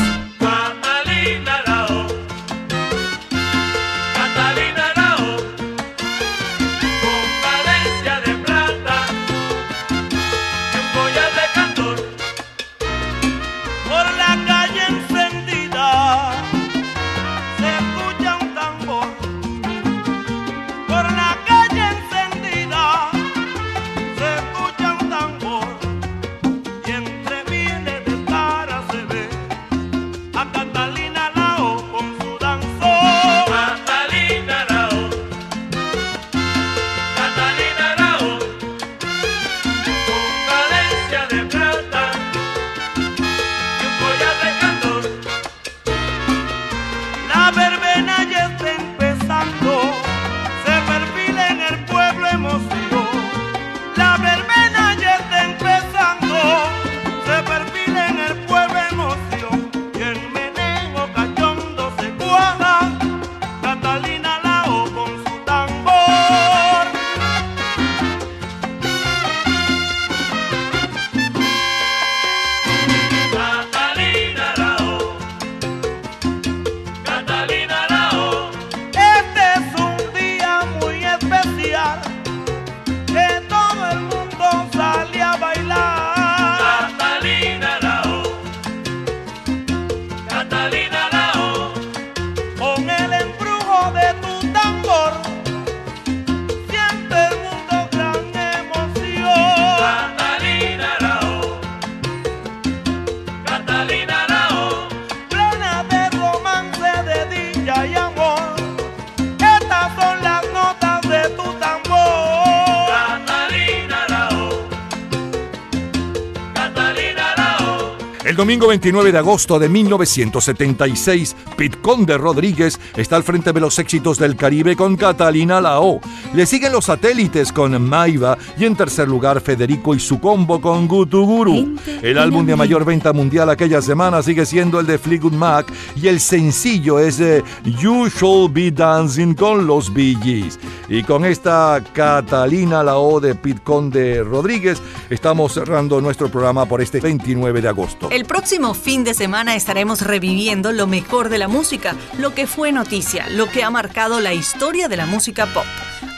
Domingo 29 de agosto de 1976, Pete Conde Rodríguez está al frente de los éxitos del Caribe con Catalina Lao. Le siguen los satélites con Maiva y en tercer lugar Federico y su combo con Gutuguru. El álbum de mayor venta mundial aquella semana sigue siendo el de Fleetwood Mac y el sencillo es de You Shall Be Dancing con los Bee Gees. Y con esta Catalina Lao de Pete Conde Rodríguez estamos cerrando nuestro programa por este 29 de agosto. El próximo fin de semana estaremos reviviendo lo mejor de la música, lo que fue noticia, lo que ha marcado la historia de la música pop.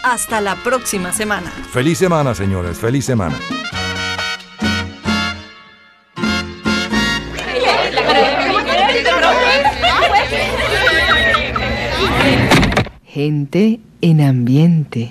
Hasta la próxima semana. Feliz semana, señores, feliz semana. Gente en ambiente.